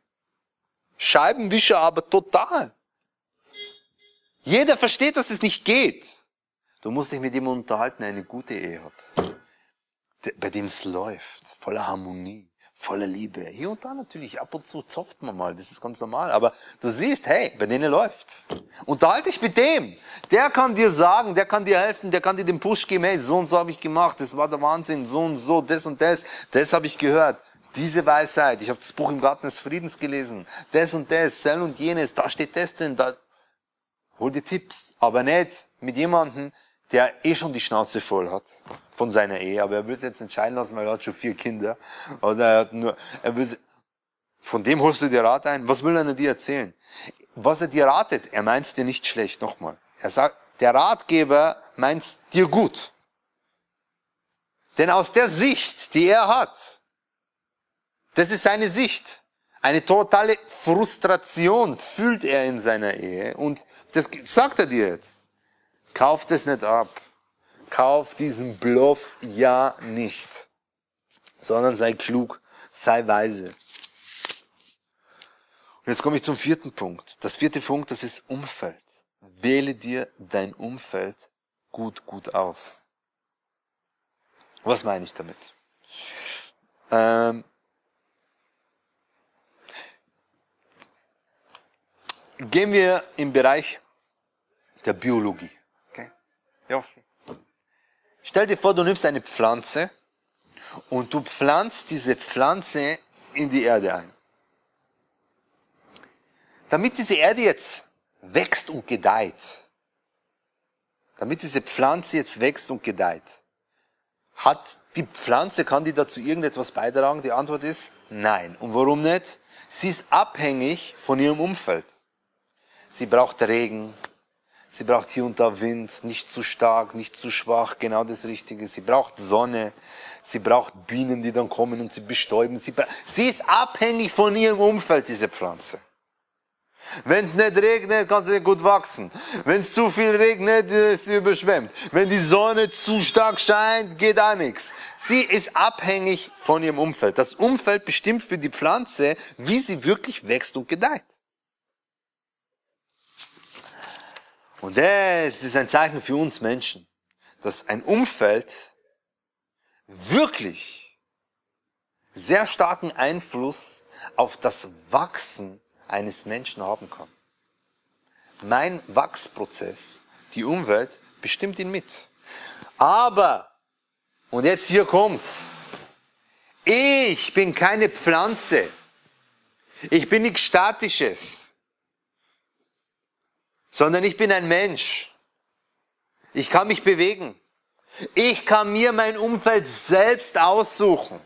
Scheibenwischer aber total. Jeder versteht, dass es nicht geht. Du musst dich mit ihm unterhalten, der eine gute Ehe hat bei dem es läuft, voller Harmonie, voller Liebe. Hier und da natürlich, ab und zu zofft man mal, das ist ganz normal. Aber du siehst, hey, bei denen läuft's. Unterhalte dich mit dem. Der kann dir sagen, der kann dir helfen, der kann dir den Push geben, hey, so und so habe ich gemacht, das war der Wahnsinn, so und so, das und das, das habe ich gehört. Diese Weisheit, ich habe das Buch im Garten des Friedens gelesen, das und das, sel und jenes, da steht das denn, da. Hol dir Tipps, aber nicht mit jemandem, der eh schon die Schnauze voll hat von seiner Ehe, aber er will es jetzt entscheiden lassen, weil er hat schon vier Kinder. Oder er hat nur, er will, von dem holst du dir Rat ein. Was will er dir erzählen? Was er dir ratet, er meint es dir nicht schlecht. Nochmal. Er sagt, der Ratgeber meint es dir gut. Denn aus der Sicht, die er hat, das ist seine Sicht. Eine totale Frustration fühlt er in seiner Ehe und das sagt er dir jetzt. Kauft es nicht ab. Kauf diesen Bluff ja nicht. Sondern sei klug, sei weise. Und jetzt komme ich zum vierten Punkt. Das vierte Punkt, das ist Umfeld. Wähle dir dein Umfeld gut, gut aus. Was meine ich damit? Ähm, gehen wir im Bereich der Biologie. Joffi. Stell dir vor, du nimmst eine Pflanze und du pflanzt diese Pflanze in die Erde ein. Damit diese Erde jetzt wächst und gedeiht, damit diese Pflanze jetzt wächst und gedeiht, hat die Pflanze, kann die dazu irgendetwas beitragen? Die Antwort ist nein. Und warum nicht? Sie ist abhängig von ihrem Umfeld. Sie braucht Regen, Sie braucht hier und da Wind, nicht zu stark, nicht zu schwach, genau das Richtige. Sie braucht Sonne. Sie braucht Bienen, die dann kommen und sie bestäuben. Sie, sie ist abhängig von ihrem Umfeld, diese Pflanze. Wenn es nicht regnet, kann sie nicht gut wachsen. Wenn es zu viel regnet, ist sie überschwemmt. Wenn die Sonne zu stark scheint, geht auch nichts. Sie ist abhängig von ihrem Umfeld. Das Umfeld bestimmt für die Pflanze, wie sie wirklich wächst und gedeiht. Und das ist ein Zeichen für uns Menschen, dass ein Umfeld wirklich sehr starken Einfluss auf das Wachsen eines Menschen haben kann. Mein Wachsprozess, die Umwelt, bestimmt ihn mit. Aber, und jetzt hier kommt's, ich bin keine Pflanze. Ich bin nichts Statisches sondern ich bin ein Mensch. Ich kann mich bewegen. Ich kann mir mein Umfeld selbst aussuchen.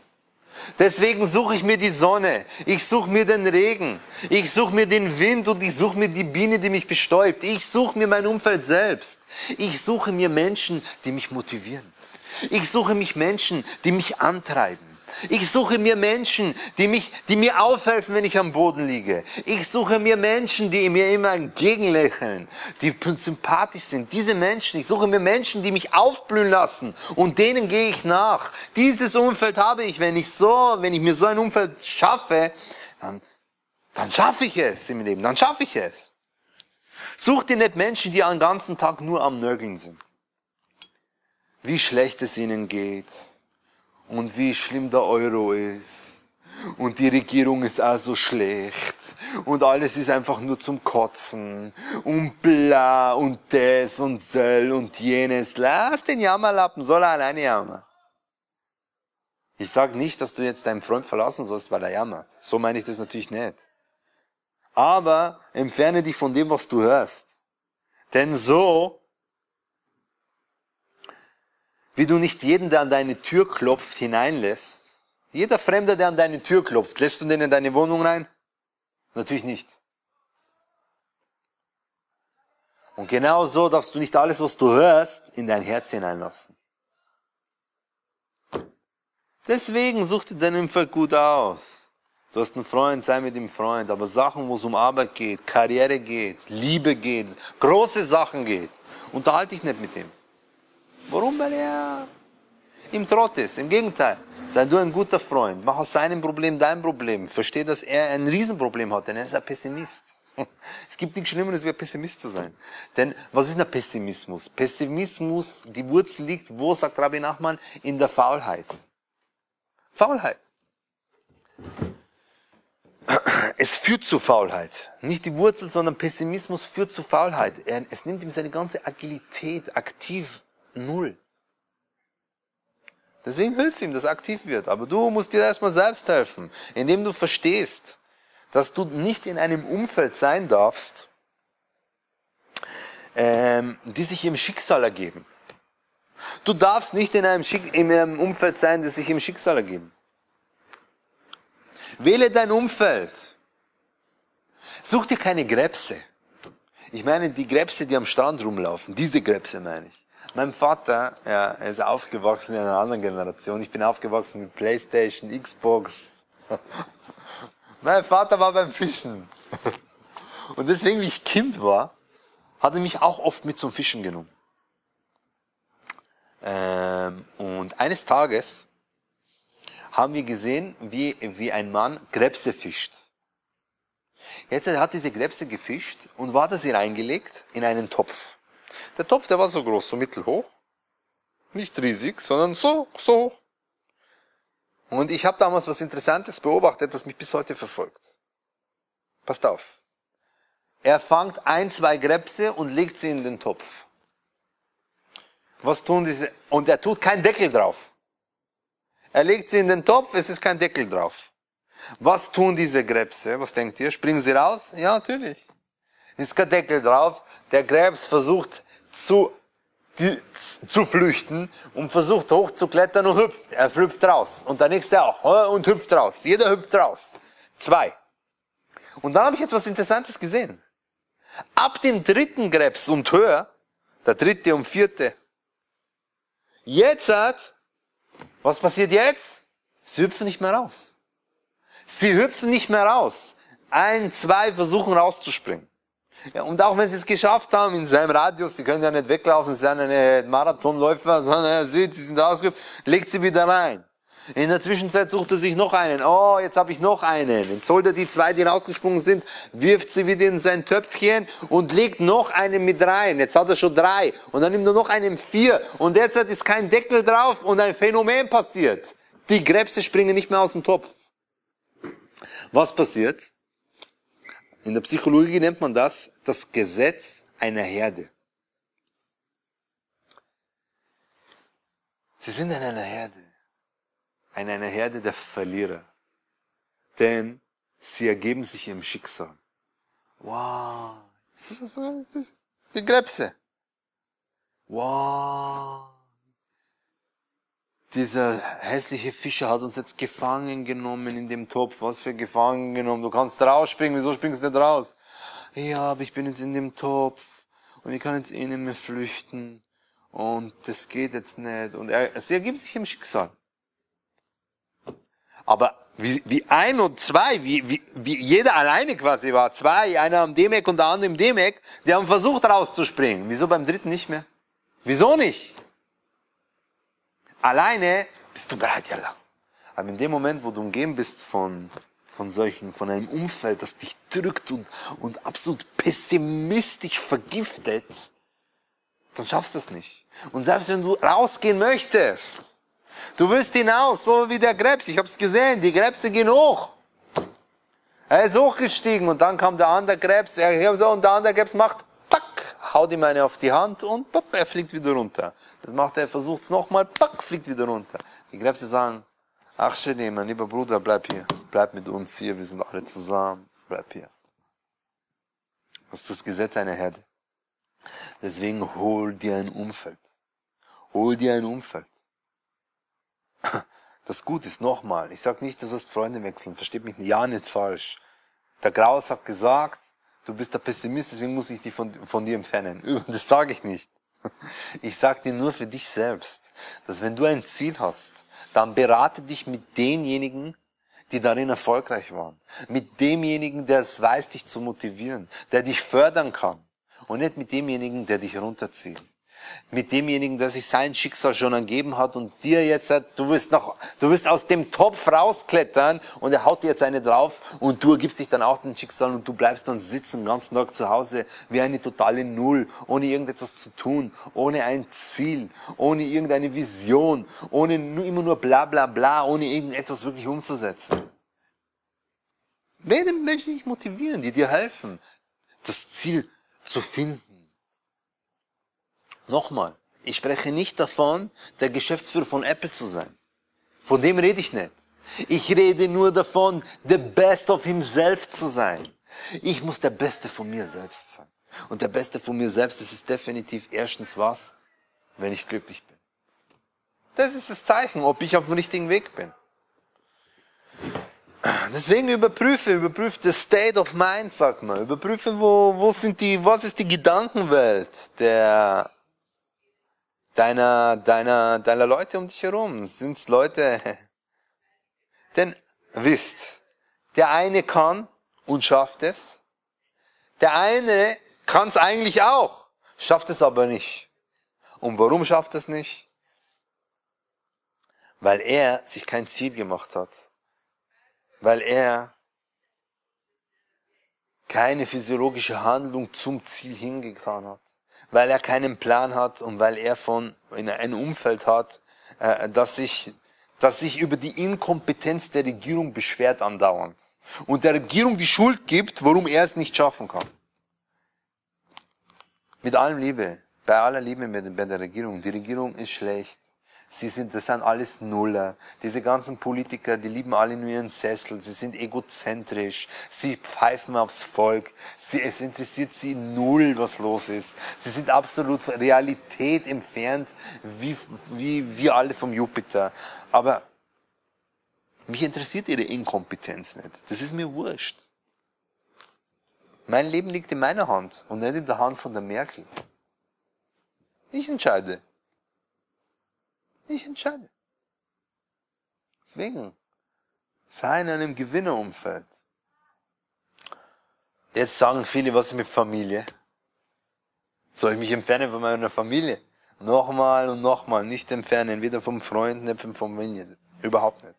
Deswegen suche ich mir die Sonne, ich suche mir den Regen, ich suche mir den Wind und ich suche mir die Biene, die mich bestäubt. Ich suche mir mein Umfeld selbst. Ich suche mir Menschen, die mich motivieren. Ich suche mich Menschen, die mich antreiben. Ich suche mir Menschen, die mich, die mir aufhelfen, wenn ich am Boden liege. Ich suche mir Menschen, die mir immer entgegenlächeln, die sympathisch sind. Diese Menschen, ich suche mir Menschen, die mich aufblühen lassen und denen gehe ich nach. Dieses Umfeld habe ich, wenn ich so, wenn ich mir so ein Umfeld schaffe, dann, dann schaffe ich es im Leben, dann schaffe ich es. Such dir nicht Menschen, die den ganzen Tag nur am Nörgeln sind. Wie schlecht es ihnen geht und wie schlimm der Euro ist. Und die Regierung ist auch so schlecht. Und alles ist einfach nur zum Kotzen. Und bla und das und sel und jenes. Lass den Jammerlappen, soll er alleine jammern. Ich sage nicht, dass du jetzt deinen Freund verlassen sollst, weil er jammert. So meine ich das natürlich nicht. Aber entferne dich von dem, was du hörst. Denn so wie du nicht jeden, der an deine Tür klopft, hineinlässt. Jeder Fremde, der an deine Tür klopft, lässt du den in deine Wohnung rein? Natürlich nicht. Und genau so darfst du nicht alles, was du hörst, in dein Herz hineinlassen. Deswegen such dir dein Umfeld gut aus. Du hast einen Freund, sei mit dem Freund. Aber Sachen, wo es um Arbeit geht, Karriere geht, Liebe geht, große Sachen geht, unterhalte dich nicht mit dem. Warum? Weil er im Trott ist. Im Gegenteil. Sei du ein guter Freund. Mach aus seinem Problem dein Problem. Versteh, dass er ein Riesenproblem hat, denn er ist ein Pessimist. Es gibt nichts Schlimmeres, wie ein Pessimist zu sein. Denn was ist ein Pessimismus? Pessimismus, die Wurzel liegt, wo, sagt Rabbi Nachman, in der Faulheit. Faulheit. Es führt zu Faulheit. Nicht die Wurzel, sondern Pessimismus führt zu Faulheit. Es nimmt ihm seine ganze Agilität, aktiv Null. Deswegen hilf ihm, dass er aktiv wird. Aber du musst dir erstmal selbst helfen, indem du verstehst, dass du nicht in einem Umfeld sein darfst, ähm, die sich im Schicksal ergeben. Du darfst nicht in einem, Schick in einem Umfeld sein, das sich im Schicksal ergeben. Wähle dein Umfeld. Such dir keine Gräbse. Ich meine die Gräbse, die am Strand rumlaufen. Diese Gräbse meine ich. Mein Vater, ja, ist aufgewachsen in einer anderen Generation. Ich bin aufgewachsen mit Playstation, Xbox. mein Vater war beim Fischen. Und deswegen, wie ich Kind war, hat er mich auch oft mit zum Fischen genommen. Ähm, und eines Tages haben wir gesehen, wie, wie ein Mann Krebse fischt. Jetzt hat er diese Krebse gefischt und war das sie reingelegt in einen Topf. Der Topf, der war so groß, so mittelhoch. Nicht riesig, sondern so, so hoch. Und ich habe damals was Interessantes beobachtet, das mich bis heute verfolgt. Passt auf. Er fangt ein, zwei Gräbse und legt sie in den Topf. Was tun diese? Und er tut keinen Deckel drauf. Er legt sie in den Topf, es ist kein Deckel drauf. Was tun diese Gräbse? Was denkt ihr? Springen sie raus? Ja, natürlich. Ist kein Deckel drauf. Der Krebs versucht zu, die, zu flüchten und versucht hochzuklettern und hüpft. Er hüpft raus. Und der nächste auch. Und hüpft raus. Jeder hüpft raus. Zwei. Und dann habe ich etwas Interessantes gesehen. Ab dem dritten Krebs und höher, der dritte und vierte, jetzt hat, was passiert jetzt? Sie hüpfen nicht mehr raus. Sie hüpfen nicht mehr raus. Ein, zwei versuchen rauszuspringen. Ja, und auch wenn sie es geschafft haben in seinem Radius, sie können ja nicht weglaufen, sie sind eine Marathonläufer, sondern er sieht, sie sind rausgehüpft, legt sie wieder rein. In der Zwischenzeit sucht er sich noch einen. Oh, jetzt habe ich noch einen. Jetzt holt er die zwei, die rausgesprungen sind, wirft sie wieder in sein Töpfchen und legt noch einen mit rein. Jetzt hat er schon drei. Und dann nimmt er noch einen vier. Und derzeit ist kein Deckel drauf und ein Phänomen passiert. Die Krebse springen nicht mehr aus dem Topf. Was passiert? In der Psychologie nennt man das das Gesetz einer Herde. Sie sind in einer Herde. In einer Herde der Verlierer. Denn sie ergeben sich ihrem Schicksal. Wow. Die Krebse. Wow dieser hässliche Fischer hat uns jetzt gefangen genommen in dem Topf. Was für gefangen genommen? Du kannst rausspringen, wieso springst du nicht raus? Ja, aber ich bin jetzt in dem Topf und ich kann jetzt eh nicht mehr flüchten und das geht jetzt nicht. Und er, sie ergibt sich im Schicksal. Aber wie, wie ein und zwei, wie, wie, wie jeder alleine quasi war, zwei, einer am dem und der andere im dem die haben versucht rauszuspringen. Wieso beim dritten nicht mehr? Wieso nicht? Alleine bist du bereit, ja. Aber in dem Moment, wo du umgeben bist von, von solchen, von einem Umfeld, das dich drückt und, und absolut pessimistisch vergiftet, dann schaffst du es nicht. Und selbst wenn du rausgehen möchtest, du willst hinaus, so wie der Krebs, ich hab's gesehen, die Krebse gehen hoch. Er ist hochgestiegen und dann kam der andere Krebs, er, so, und der andere Krebs macht, haut ihm eine auf die Hand und pack, er fliegt wieder runter. Das macht er, versucht's nochmal, pack, fliegt wieder runter. Die Krebse sagen, ach Shani, mein lieber Bruder, bleib hier, bleib mit uns hier, wir sind alle zusammen, bleib hier. Das ist das Gesetz einer Herde. Deswegen hol dir ein Umfeld. Hol dir ein Umfeld. Das gut ist, nochmal, ich sag nicht, du sollst Freunde wechseln, versteht mich ja nicht falsch. Der Graus hat gesagt, du bist der Pessimist, deswegen muss ich dich von, von dir entfernen. Das sage ich nicht. Ich sag dir nur für dich selbst, dass wenn du ein Ziel hast, dann berate dich mit denjenigen, die darin erfolgreich waren. Mit demjenigen, der es weiß, dich zu motivieren, der dich fördern kann. Und nicht mit demjenigen, der dich runterzieht. Mit demjenigen, der sich sein Schicksal schon ergeben hat und dir jetzt, du wirst noch, du wirst aus dem Topf rausklettern und er haut dir jetzt eine drauf und du ergibst dich dann auch dem Schicksal und du bleibst dann sitzen den ganzen Tag zu Hause wie eine totale Null, ohne irgendetwas zu tun, ohne ein Ziel, ohne irgendeine Vision, ohne immer nur bla bla bla, ohne irgendetwas wirklich umzusetzen. Werde Menschen dich motivieren, die dir helfen, das Ziel zu finden. Nochmal, ich spreche nicht davon, der Geschäftsführer von Apple zu sein. Von dem rede ich nicht. Ich rede nur davon, the best of himself zu sein. Ich muss der Beste von mir selbst sein. Und der Beste von mir selbst ist es definitiv erstens was, wenn ich glücklich bin. Das ist das Zeichen, ob ich auf dem richtigen Weg bin. Deswegen überprüfe, überprüfe the state of mind, sagt man. Überprüfe, wo, wo sind die, was ist die Gedankenwelt der, deiner, deiner, deiner Leute um dich herum. Sind es Leute, denn wisst, der eine kann und schafft es. Der eine kann es eigentlich auch, schafft es aber nicht. Und warum schafft es nicht? Weil er sich kein Ziel gemacht hat weil er keine physiologische Handlung zum Ziel hingetan hat, weil er keinen Plan hat und weil er von in ein Umfeld hat, äh, das sich, das sich über die Inkompetenz der Regierung beschwert andauernd und der Regierung die Schuld gibt, warum er es nicht schaffen kann. Mit allem Liebe, bei aller Liebe bei der Regierung, die Regierung ist schlecht. Sie sind, das sind alles Nuller. Diese ganzen Politiker, die lieben alle nur ihren Sessel. Sie sind egozentrisch. Sie pfeifen aufs Volk. Sie, es interessiert sie null, was los ist. Sie sind absolut Realität entfernt, wie, wie wir alle vom Jupiter. Aber mich interessiert ihre Inkompetenz nicht. Das ist mir wurscht. Mein Leben liegt in meiner Hand und nicht in der Hand von der Merkel. Ich entscheide. Ich entscheide. Deswegen, sei in einem Gewinnerumfeld. Jetzt sagen viele, was ist mit Familie? Soll ich mich entfernen von meiner Familie? Nochmal und nochmal, nicht entfernen, weder vom Freund, nicht vom Familie. Überhaupt nicht.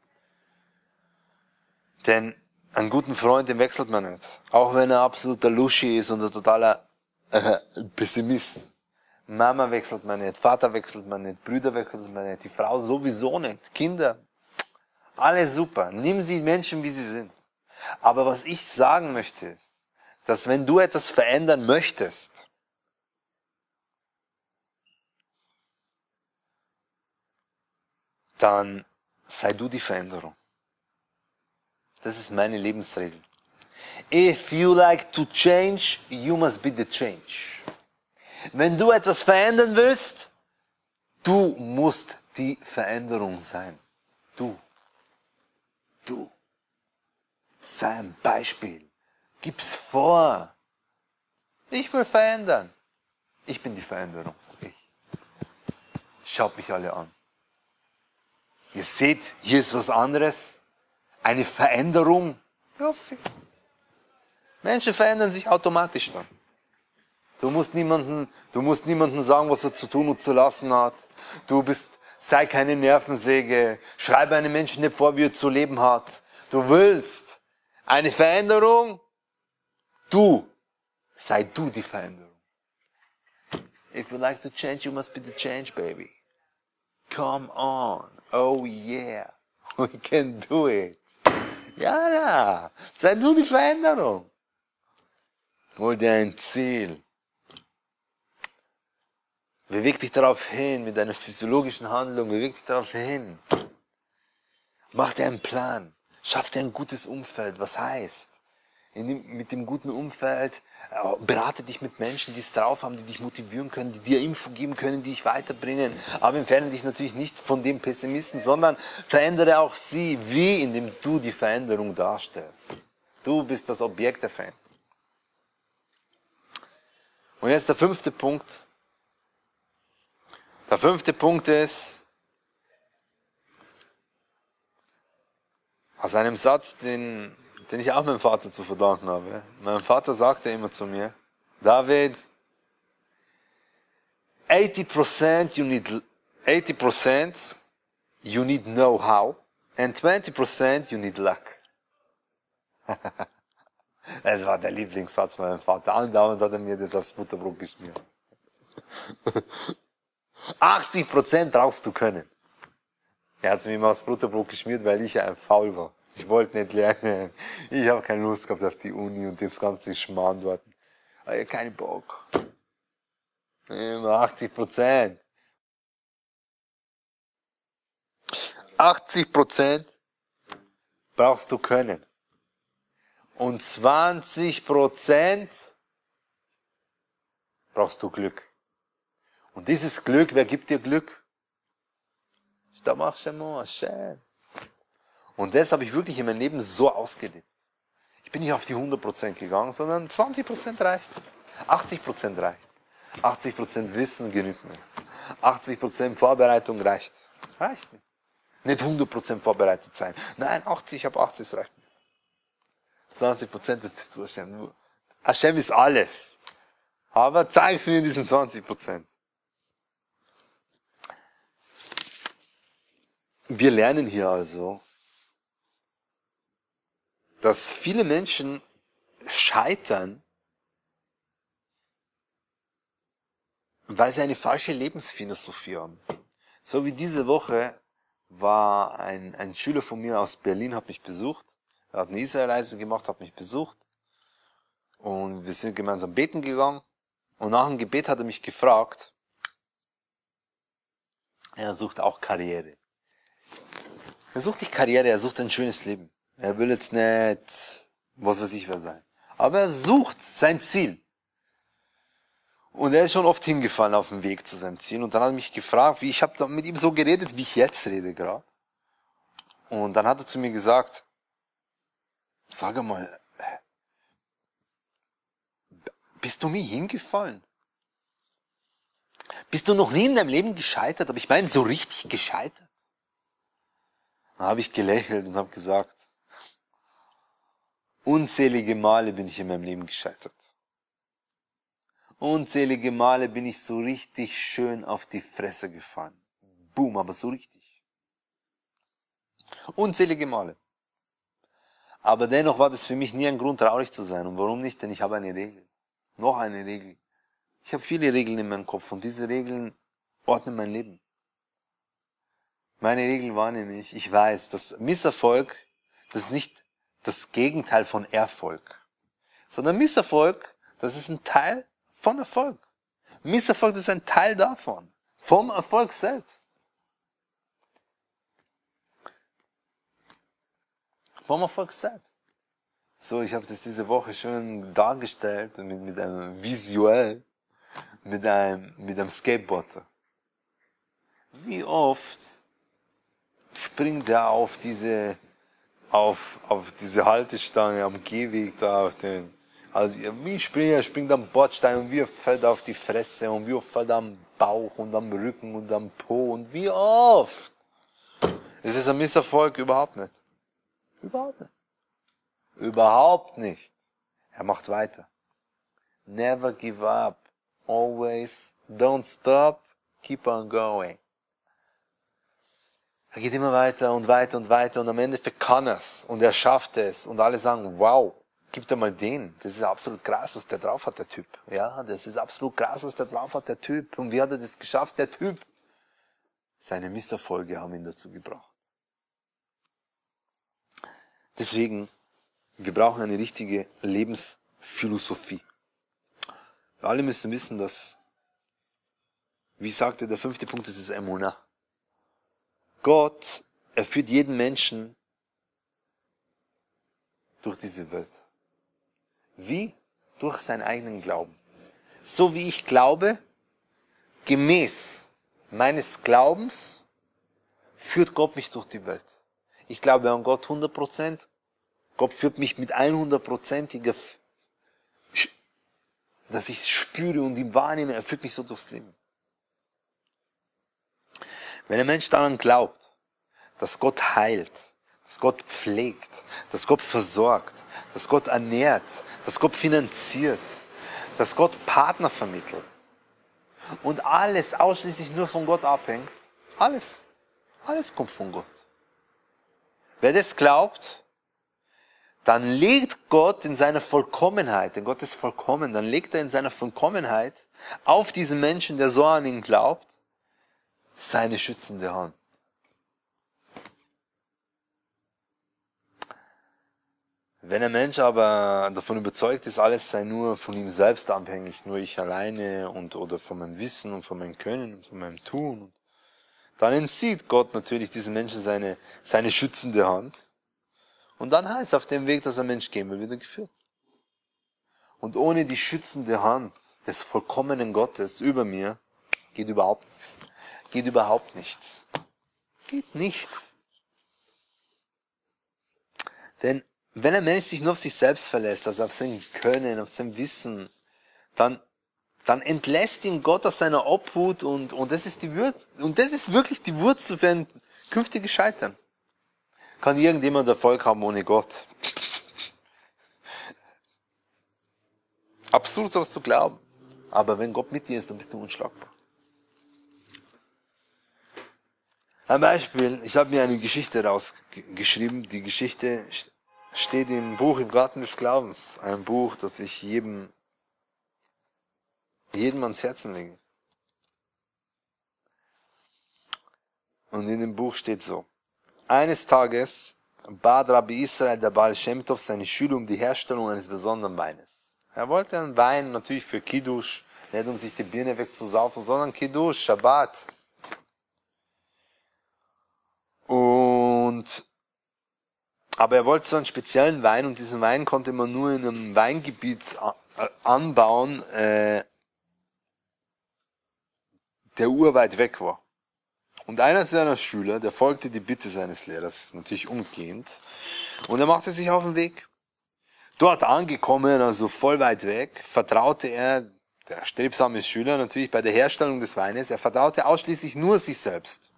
Denn einen guten Freund, den wechselt man nicht. Auch wenn er absoluter Luschi ist und ein totaler äh, Pessimist. Mama wechselt man nicht, Vater wechselt man nicht, Brüder wechselt man nicht, die Frau sowieso nicht, Kinder. Alles super. Nimm sie Menschen, wie sie sind. Aber was ich sagen möchte ist, dass wenn du etwas verändern möchtest, dann sei du die Veränderung. Das ist meine Lebensregel. If you like to change, you must be the change. Wenn du etwas verändern willst, du musst die Veränderung sein. Du. Du. Sei ein Beispiel. Gib's vor. Ich will verändern. Ich bin die Veränderung. Ich. Schaut mich alle an. Ihr seht, hier ist was anderes. Eine Veränderung? Menschen verändern sich automatisch dann. Du musst niemanden, du musst niemanden sagen, was er zu tun und zu lassen hat. Du bist, sei keine Nervensäge. Schreibe einem Menschen nicht vor, wie er zu leben hat. Du willst eine Veränderung. Du, sei du die Veränderung. If you like to change, you must be the change, baby. Come on. Oh yeah. We can do it. Ja, ja. Sei du die Veränderung. Hol dir ein Ziel. Beweg dich darauf hin mit deiner physiologischen Handlung. Beweg dich darauf hin. Mach dir einen Plan. Schaff dir ein gutes Umfeld. Was heißt? Dem, mit dem guten Umfeld, äh, berate dich mit Menschen, die es drauf haben, die dich motivieren können, die dir Info geben können, die dich weiterbringen. Aber entferne dich natürlich nicht von dem Pessimisten, sondern verändere auch sie, wie indem du die Veränderung darstellst. Du bist das Objekt der Veränderung. Und jetzt der fünfte Punkt. Der fünfte Punkt ist, aus einem Satz, den, den ich auch meinem Vater zu verdanken habe. Mein Vater sagte immer zu mir, David, 80% you need, 80% you need know-how and 20% you need luck. Das war der Lieblingssatz von meinem Vater. Andauernd hat er mir das aufs Butterbrot geschmiert. 80% brauchst du können. Er hat mir immer aufs Butterbrot geschmiert, weil ich ja ein Faul war. Ich wollte nicht lernen. Ich habe keine Lust gehabt auf die Uni und das ganze Schmarrn dort. Ich habe keinen Bock. Immer 80% 80% brauchst du können und 20 Prozent brauchst du Glück. Und dieses Glück, wer gibt dir Glück? Und das habe ich wirklich in meinem Leben so ausgelebt. Ich bin nicht auf die 100% gegangen, sondern 20% reicht. 80% reicht. 80% Wissen genügt mir. 80% Vorbereitung reicht. Reicht mir. Nicht 100% vorbereitet sein. Nein, 80, ich habe 80, das reicht mir. 20 Prozent, das bist du Hashem. Hashem ist alles. Aber zeig es mir in diesen 20 Wir lernen hier also, dass viele Menschen scheitern, weil sie eine falsche Lebensphilosophie haben. So wie diese Woche war ein, ein Schüler von mir aus Berlin, hat mich besucht er hat eine Israelreise gemacht, hat mich besucht. Und wir sind gemeinsam beten gegangen. Und nach dem Gebet hat er mich gefragt, er sucht auch Karriere. Er sucht nicht Karriere, er sucht ein schönes Leben. Er will jetzt nicht, was weiß ich wer sein. Aber er sucht sein Ziel. Und er ist schon oft hingefallen auf dem Weg zu seinem Ziel. Und dann hat er mich gefragt, wie ich habe mit ihm so geredet, wie ich jetzt rede gerade. Und dann hat er zu mir gesagt, Sag mal, bist du mir hingefallen? Bist du noch nie in deinem Leben gescheitert? Aber ich meine, so richtig gescheitert? Dann habe ich gelächelt und habe gesagt, unzählige Male bin ich in meinem Leben gescheitert. Unzählige Male bin ich so richtig schön auf die Fresse gefallen. Boom, aber so richtig. Unzählige Male. Aber dennoch war das für mich nie ein Grund, traurig zu sein. Und warum nicht? Denn ich habe eine Regel. Noch eine Regel. Ich habe viele Regeln in meinem Kopf und diese Regeln ordnen mein Leben. Meine Regel war nämlich, ich weiß, dass Misserfolg, das ist nicht das Gegenteil von Erfolg. Sondern Misserfolg, das ist ein Teil von Erfolg. Misserfolg, ist ein Teil davon. Vom Erfolg selbst. vom Erfolg selbst. So, ich habe das diese Woche schön dargestellt mit, mit einem visuell, mit einem, mit einem Skateboarder. Wie oft springt er auf diese, auf, auf diese Haltestange am Gehweg da auf den, also wie springt er, springt am Bordstein und wie fällt er auf die Fresse und wie oft fällt er am Bauch und am Rücken und am Po und wie oft. Es ist ein Misserfolg überhaupt nicht. Überhaupt nicht. Überhaupt nicht. Er macht weiter. Never give up. Always don't stop. Keep on going. Er geht immer weiter und weiter und weiter und am Ende kann er es und er schafft es und alle sagen, wow, gib dir mal den. Das ist absolut krass, was der drauf hat, der Typ. Ja, das ist absolut krass, was der drauf hat, der Typ. Und wie hat er das geschafft, der Typ? Seine Misserfolge haben ihn dazu gebracht. Deswegen, wir brauchen eine richtige Lebensphilosophie. Wir alle müssen wissen, dass, wie sagte der fünfte Punkt, das ist Emuna. Gott, er jeden Menschen durch diese Welt. Wie? Durch seinen eigenen Glauben. So wie ich glaube, gemäß meines Glaubens führt Gott mich durch die Welt. Ich glaube an Gott 100%. Gott führt mich mit 100%iger, dass ich spüre und ihm wahrnehme, er führt mich so durchs Leben. Wenn ein Mensch daran glaubt, dass Gott heilt, dass Gott pflegt, dass Gott versorgt, dass Gott ernährt, dass Gott finanziert, dass Gott Partner vermittelt und alles ausschließlich nur von Gott abhängt, alles, alles kommt von Gott. Wer das glaubt, dann legt Gott in seiner Vollkommenheit, denn Gott ist vollkommen, dann legt er in seiner Vollkommenheit auf diesen Menschen, der so an ihn glaubt, seine schützende Hand. Wenn ein Mensch aber davon überzeugt ist, alles sei nur von ihm selbst abhängig, nur ich alleine und oder von meinem Wissen und von meinem Können und von meinem Tun, dann entzieht Gott natürlich diesem Menschen seine, seine schützende Hand. Und dann heißt auf dem Weg, dass ein Mensch gehen will, wieder geführt. Und ohne die schützende Hand des vollkommenen Gottes über mir geht überhaupt nichts geht überhaupt nichts. Geht nichts. Denn wenn ein Mensch sich nur auf sich selbst verlässt, also auf sein Können, auf sein Wissen, dann, dann entlässt ihn Gott aus seiner Obhut und, und das ist die Wur und das ist wirklich die Wurzel für ein künftiges Scheitern. Kann irgendjemand Erfolg haben ohne Gott? Absurd sowas zu glauben. Aber wenn Gott mit dir ist, dann bist du unschlagbar. Ein Beispiel, ich habe mir eine Geschichte rausgeschrieben. Die Geschichte steht im Buch im Garten des Glaubens. Ein Buch, das ich jedem, jedem ans Herzen lege. Und in dem Buch steht so. Eines Tages bat Rabbi Israel der Baal Shem Tov seine Schüler um die Herstellung eines besonderen Weines. Er wollte einen Wein natürlich für Kiddush, nicht um sich die Birne wegzusaufen, sondern Kiddush, Shabbat. Und aber er wollte so einen speziellen Wein und diesen Wein konnte man nur in einem Weingebiet anbauen, äh, der urweit weg war. Und einer seiner Schüler, der folgte die Bitte seines Lehrers, natürlich umgehend, und er machte sich auf den Weg. Dort angekommen, also voll weit weg, vertraute er, der strebsame Schüler natürlich bei der Herstellung des Weines, er vertraute ausschließlich nur sich selbst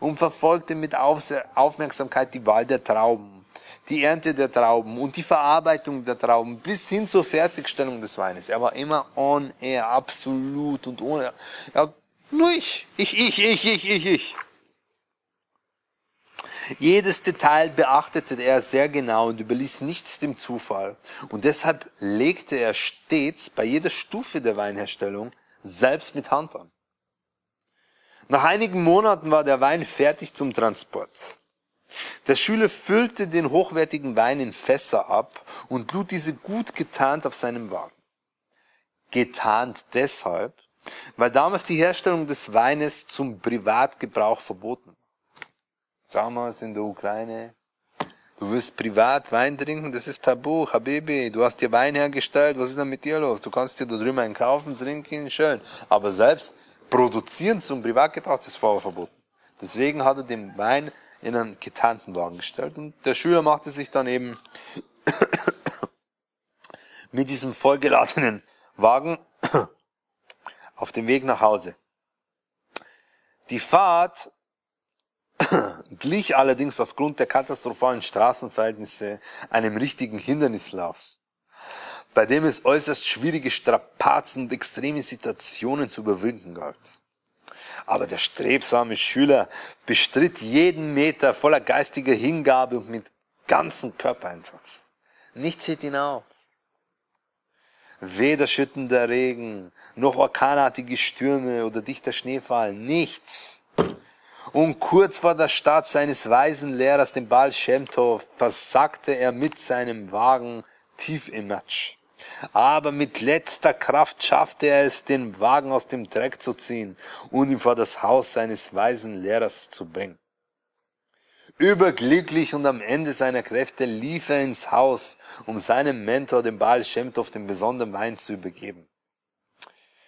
und verfolgte mit Aufmerksamkeit die Wahl der Trauben, die Ernte der Trauben und die Verarbeitung der Trauben bis hin zur Fertigstellung des Weines. Er war immer on air, absolut und ohne, ja, nur ich, ich, ich, ich, ich, ich, ich. Jedes Detail beachtete er sehr genau und überließ nichts dem Zufall. Und deshalb legte er stets bei jeder Stufe der Weinherstellung selbst mit Hand an. Nach einigen Monaten war der Wein fertig zum Transport. Der Schüler füllte den hochwertigen Wein in Fässer ab und lud diese gut getarnt auf seinem Wagen. Getarnt deshalb, weil damals die Herstellung des Weines zum Privatgebrauch verboten war. Damals in der Ukraine, du wirst privat Wein trinken, das ist Tabu, Habibi, du hast dir Wein hergestellt, was ist denn mit dir los? Du kannst dir da drüben einen kaufen, trinken, schön. Aber selbst Produzieren zum Privatgebrauch ist vorher verboten. Deswegen hat er den Wein in einen getarnten Wagen gestellt und der Schüler machte sich dann eben mit diesem vollgeladenen Wagen auf dem Weg nach Hause. Die Fahrt glich allerdings aufgrund der katastrophalen Straßenverhältnisse einem richtigen Hindernislauf, bei dem es äußerst schwierige Strapazen und extreme Situationen zu überwinden galt. Aber der strebsame Schüler bestritt jeden Meter voller geistiger Hingabe und mit ganzem Körpereinsatz. Nichts hielt ihn auf. Weder schüttender Regen, noch orkanartige Stürme oder dichter Schneefall, nichts. Und kurz vor der Start seines weisen Lehrers, dem Baal Shemtov, versagte er mit seinem Wagen tief im Matsch. Aber mit letzter Kraft schaffte er es, den Wagen aus dem Dreck zu ziehen und ihn vor das Haus seines weisen Lehrers zu bringen. Überglücklich und am Ende seiner Kräfte lief er ins Haus, um seinem Mentor, dem Baal Shemtov, den besonderen Wein zu übergeben.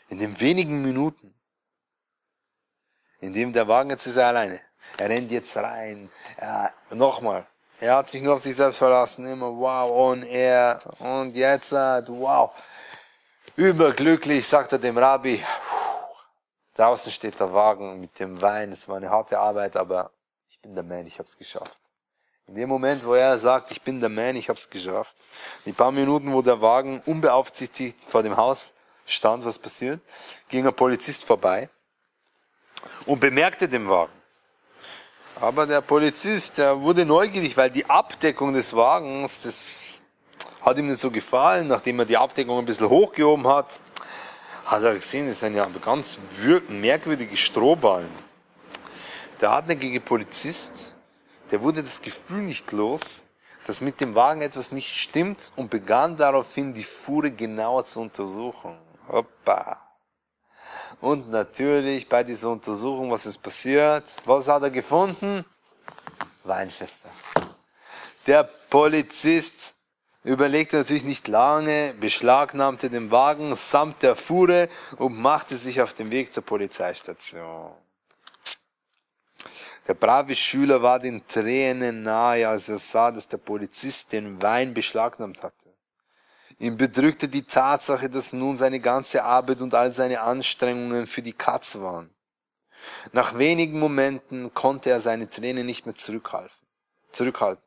In den wenigen Minuten, in dem der Wagen jetzt ist er alleine, er rennt jetzt rein, ja, nochmal, er hat sich nur auf sich selbst verlassen, immer wow, und er, und jetzt, wow. Überglücklich, sagt er dem Rabbi, draußen steht der Wagen mit dem Wein, es war eine harte Arbeit, aber ich bin der Man, ich habe es geschafft. In dem Moment, wo er sagt, ich bin der Man, ich habe es geschafft, die paar Minuten, wo der Wagen unbeaufsichtigt vor dem Haus stand, was passiert, ging ein Polizist vorbei und bemerkte den Wagen. Aber der Polizist, der wurde neugierig, weil die Abdeckung des Wagens, das hat ihm nicht so gefallen. Nachdem er die Abdeckung ein bisschen hochgehoben hat, hat er gesehen, das sind ja ganz merkwürdige Strohballen. Der hartnäckige Polizist, der wurde das Gefühl nicht los, dass mit dem Wagen etwas nicht stimmt und begann daraufhin, die Fuhre genauer zu untersuchen. Hoppa. Und natürlich bei dieser Untersuchung, was ist passiert? Was hat er gefunden? Winchester. Der Polizist überlegte natürlich nicht lange, beschlagnahmte den Wagen samt der Fuhre und machte sich auf den Weg zur Polizeistation. Der brave Schüler war den Tränen nahe, als er sah, dass der Polizist den Wein beschlagnahmt hatte. Ihn bedrückte die Tatsache, dass nun seine ganze Arbeit und all seine Anstrengungen für die Katz waren. Nach wenigen Momenten konnte er seine Tränen nicht mehr zurückhalten. zurückhalten.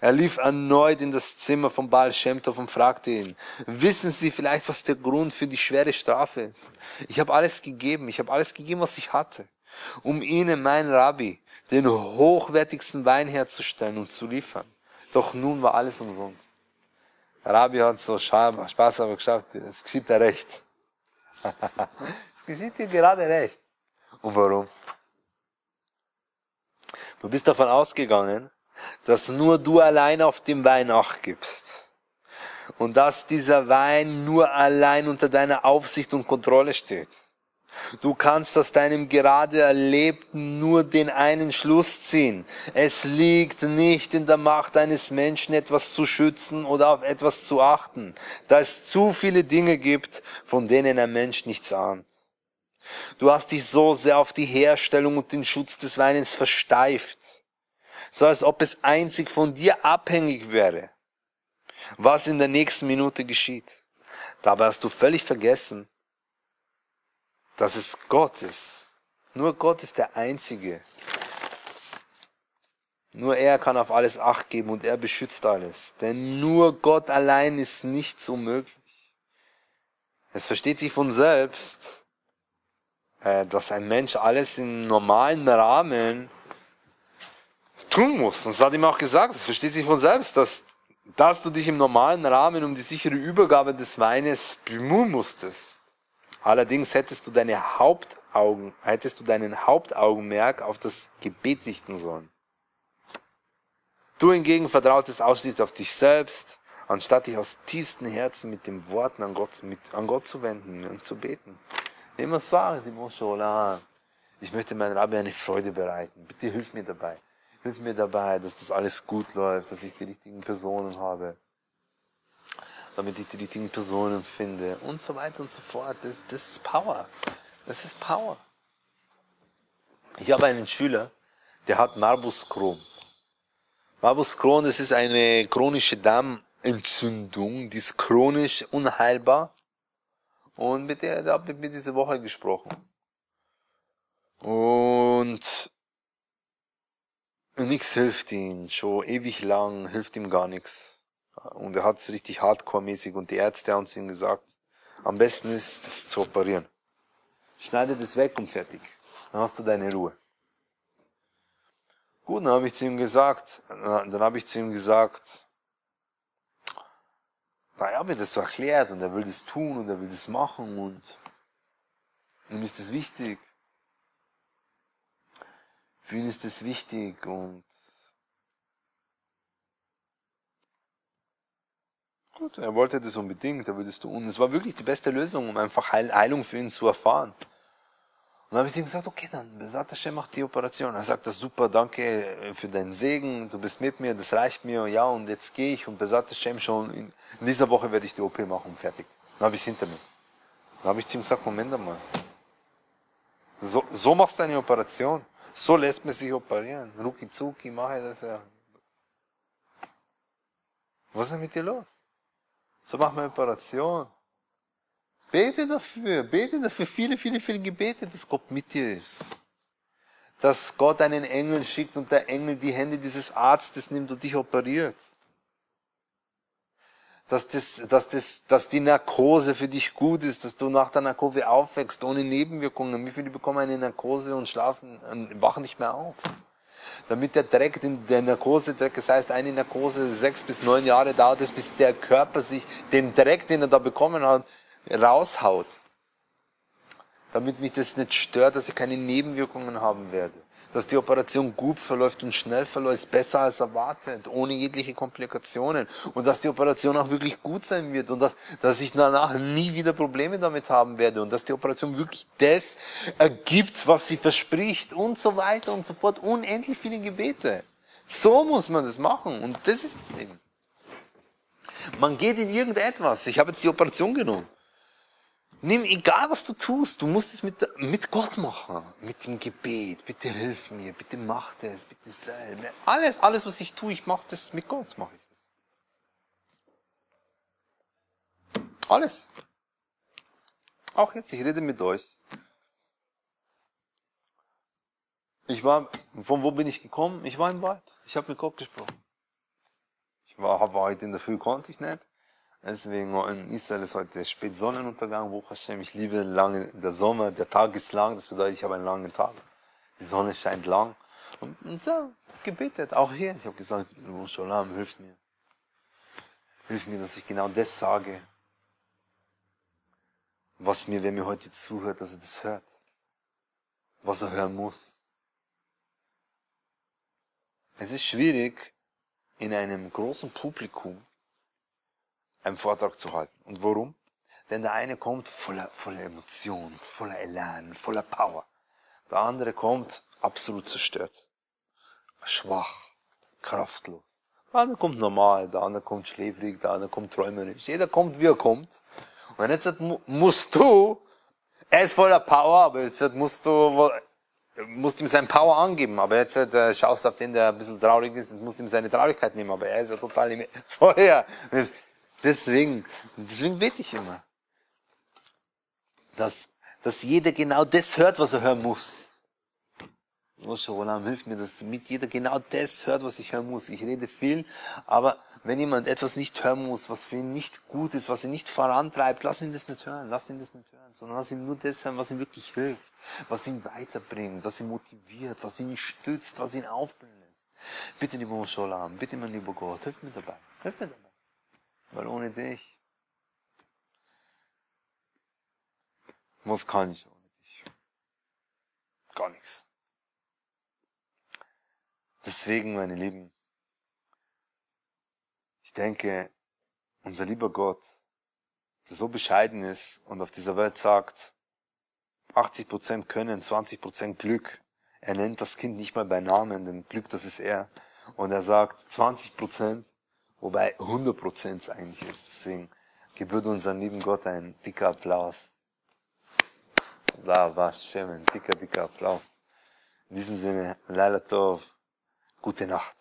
Er lief erneut in das Zimmer von Baal Shemtov und fragte ihn, wissen Sie vielleicht, was der Grund für die schwere Strafe ist? Ich habe alles gegeben, ich habe alles gegeben, was ich hatte um ihnen, mein Rabbi, den hochwertigsten Wein herzustellen und zu liefern. Doch nun war alles umsonst. Der Rabbi hat so Spaß aber geschafft, es geschieht dir recht. es geschieht dir gerade recht. Und warum? Du bist davon ausgegangen, dass nur du allein auf dem Wein gibst. Und dass dieser Wein nur allein unter deiner Aufsicht und Kontrolle steht. Du kannst aus deinem gerade Erlebten nur den einen Schluss ziehen. Es liegt nicht in der Macht eines Menschen, etwas zu schützen oder auf etwas zu achten, da es zu viele Dinge gibt, von denen ein Mensch nichts ahnt. Du hast dich so sehr auf die Herstellung und den Schutz des Weines versteift, so als ob es einzig von dir abhängig wäre, was in der nächsten Minute geschieht. Dabei hast du völlig vergessen, dass es Gott ist. Nur Gott ist der Einzige. Nur er kann auf alles Acht geben und er beschützt alles. Denn nur Gott allein ist nichts unmöglich. Es versteht sich von selbst, äh, dass ein Mensch alles im normalen Rahmen tun muss. Und das hat ihm auch gesagt, es versteht sich von selbst, dass, dass du dich im normalen Rahmen um die sichere Übergabe des Weines bemühen musstest. Allerdings hättest du deine Hauptaugen, hättest du deinen Hauptaugenmerk auf das Gebet richten sollen. Du hingegen vertrautest ausschließlich auf dich selbst, anstatt dich aus tiefstem Herzen mit den Worten an Gott, mit, an Gott zu wenden und zu beten. Immer sagen, ich möchte meinem Rabbi eine Freude bereiten. Bitte hilf mir dabei. Hilf mir dabei, dass das alles gut läuft, dass ich die richtigen Personen habe damit ich die richtigen Personen finde und so weiter und so fort. Das, das ist Power. Das ist Power. Ich habe einen Schüler, der hat Marbus Crohn. Marbus Crohn, das ist eine chronische Darmentzündung, die ist chronisch unheilbar. Und mit der, der habe ich mir diese Woche gesprochen. Und nichts hilft ihm, schon ewig lang hilft ihm gar nichts. Und er hat es richtig hardcore-mäßig und die Ärzte haben zu ihm gesagt, am besten ist es zu operieren. Schneide das weg und fertig. Dann hast du deine Ruhe. Gut, dann habe ich zu ihm gesagt, dann habe ich zu ihm gesagt, naja, mir das so erklärt und er will das tun und er will das machen und ihm ist das wichtig. Für ihn ist das wichtig und gut, er wollte das unbedingt, will das tun. Und es war wirklich die beste Lösung, um einfach Heilung für ihn zu erfahren. Und dann habe ich ihm gesagt, okay, dann Besat Hashem macht die Operation. Er sagt, das super, danke für deinen Segen, du bist mit mir, das reicht mir, ja, und jetzt gehe ich und Besat Hashem schon, in, in, dieser Woche werde ich die OP machen, fertig. Dann habe ich es hinter mir. Dann habe ich zu ihm gesagt, Moment einmal. So, so machst du eine Operation. So lässt man sich operieren. Ruki zuki, mache das ja. Was ist denn mit dir los? So macht man eine Operation. Bete dafür, bete dafür viele, viele, viele Gebete, dass Gott mit dir ist. Dass Gott einen Engel schickt und der Engel die Hände dieses Arztes nimmt und dich operiert. Dass, das, dass, das, dass die Narkose für dich gut ist, dass du nach der Narkose aufwächst, ohne Nebenwirkungen. Wie viele bekommen eine Narkose und schlafen, wachen nicht mehr auf? Damit der Dreck, der Narkose-Dreck, das heißt, eine Narkose sechs bis neun Jahre dauert es, bis der Körper sich den Dreck, den er da bekommen hat, raushaut. Damit mich das nicht stört, dass ich keine Nebenwirkungen haben werde. Dass die Operation gut verläuft und schnell verläuft, besser als erwartet, ohne jegliche Komplikationen. Und dass die Operation auch wirklich gut sein wird und dass, dass ich danach nie wieder Probleme damit haben werde und dass die Operation wirklich das ergibt, was sie verspricht und so weiter und so fort. Unendlich viele Gebete. So muss man das machen und das ist es eben. Man geht in irgendetwas. Ich habe jetzt die Operation genommen. Nimm, egal was du tust, du musst es mit, mit Gott machen, mit dem Gebet. Bitte hilf mir, bitte mach das, bitte sei. Alles, alles, was ich tue, ich mache das mit Gott, mache ich das. Alles. Auch jetzt, ich rede mit euch. Ich war, von wo bin ich gekommen? Ich war im Wald. Ich habe mit Gott gesprochen. Ich war, war heute in der Früh, konnte ich nicht. Deswegen in Israel ist heute spät Sonnenuntergang, Buch Hashem. Ich liebe lange, der Sommer, der Tag ist lang, das bedeutet, ich habe einen langen Tag. Die Sonne scheint lang. Und, und so, gebetet, auch hier. Ich habe gesagt, Shalom, hilf mir. Hilf mir, dass ich genau das sage, was mir, wer mir heute zuhört, dass er das hört. Was er hören muss. Es ist schwierig, in einem großen Publikum einen Vortrag zu halten. Und warum? Denn der eine kommt voller, voller Emotion, voller Elan, voller Power. Der andere kommt absolut zerstört, schwach, kraftlos. Der andere kommt normal, der andere kommt schläfrig, der andere kommt träumerisch. Jeder kommt, wie er kommt. Und jetzt musst du, er ist voller Power, aber jetzt musst du, musst ihm seine Power angeben. Aber jetzt äh, schaust du auf den, der ein bisschen traurig ist, jetzt musst du ihm seine Traurigkeit nehmen. Aber er ist ja total im Feuer. Deswegen, deswegen bete ich immer, dass, dass jeder genau das hört, was er hören muss. Olam, hilf mir, dass mit jeder genau das hört, was ich hören muss. Ich rede viel, aber wenn jemand etwas nicht hören muss, was für ihn nicht gut ist, was ihn nicht vorantreibt, lass ihn das nicht hören, lass ihn das nicht hören, sondern lass ihn nur das hören, was ihm wirklich hilft, was ihn weiterbringt, was ihn motiviert, was ihn stützt, was ihn aufblühen lässt. Bitte, lieber Olam, bitte, mein lieber Gott, hilf mir dabei, hilf mir dabei. Weil ohne dich, was kann ich ohne dich? Gar nichts. Deswegen, meine Lieben, ich denke, unser lieber Gott, der so bescheiden ist und auf dieser Welt sagt, 80% Können, 20% Glück. Er nennt das Kind nicht mal bei Namen, denn Glück, das ist er. Und er sagt, 20% Wobei 100% es eigentlich ist. Deswegen gebührt unserem lieben Gott ein dicker Applaus. Da war schön, ein dicker, dicker Applaus. In diesem Sinne, Laila Tov, gute Nacht.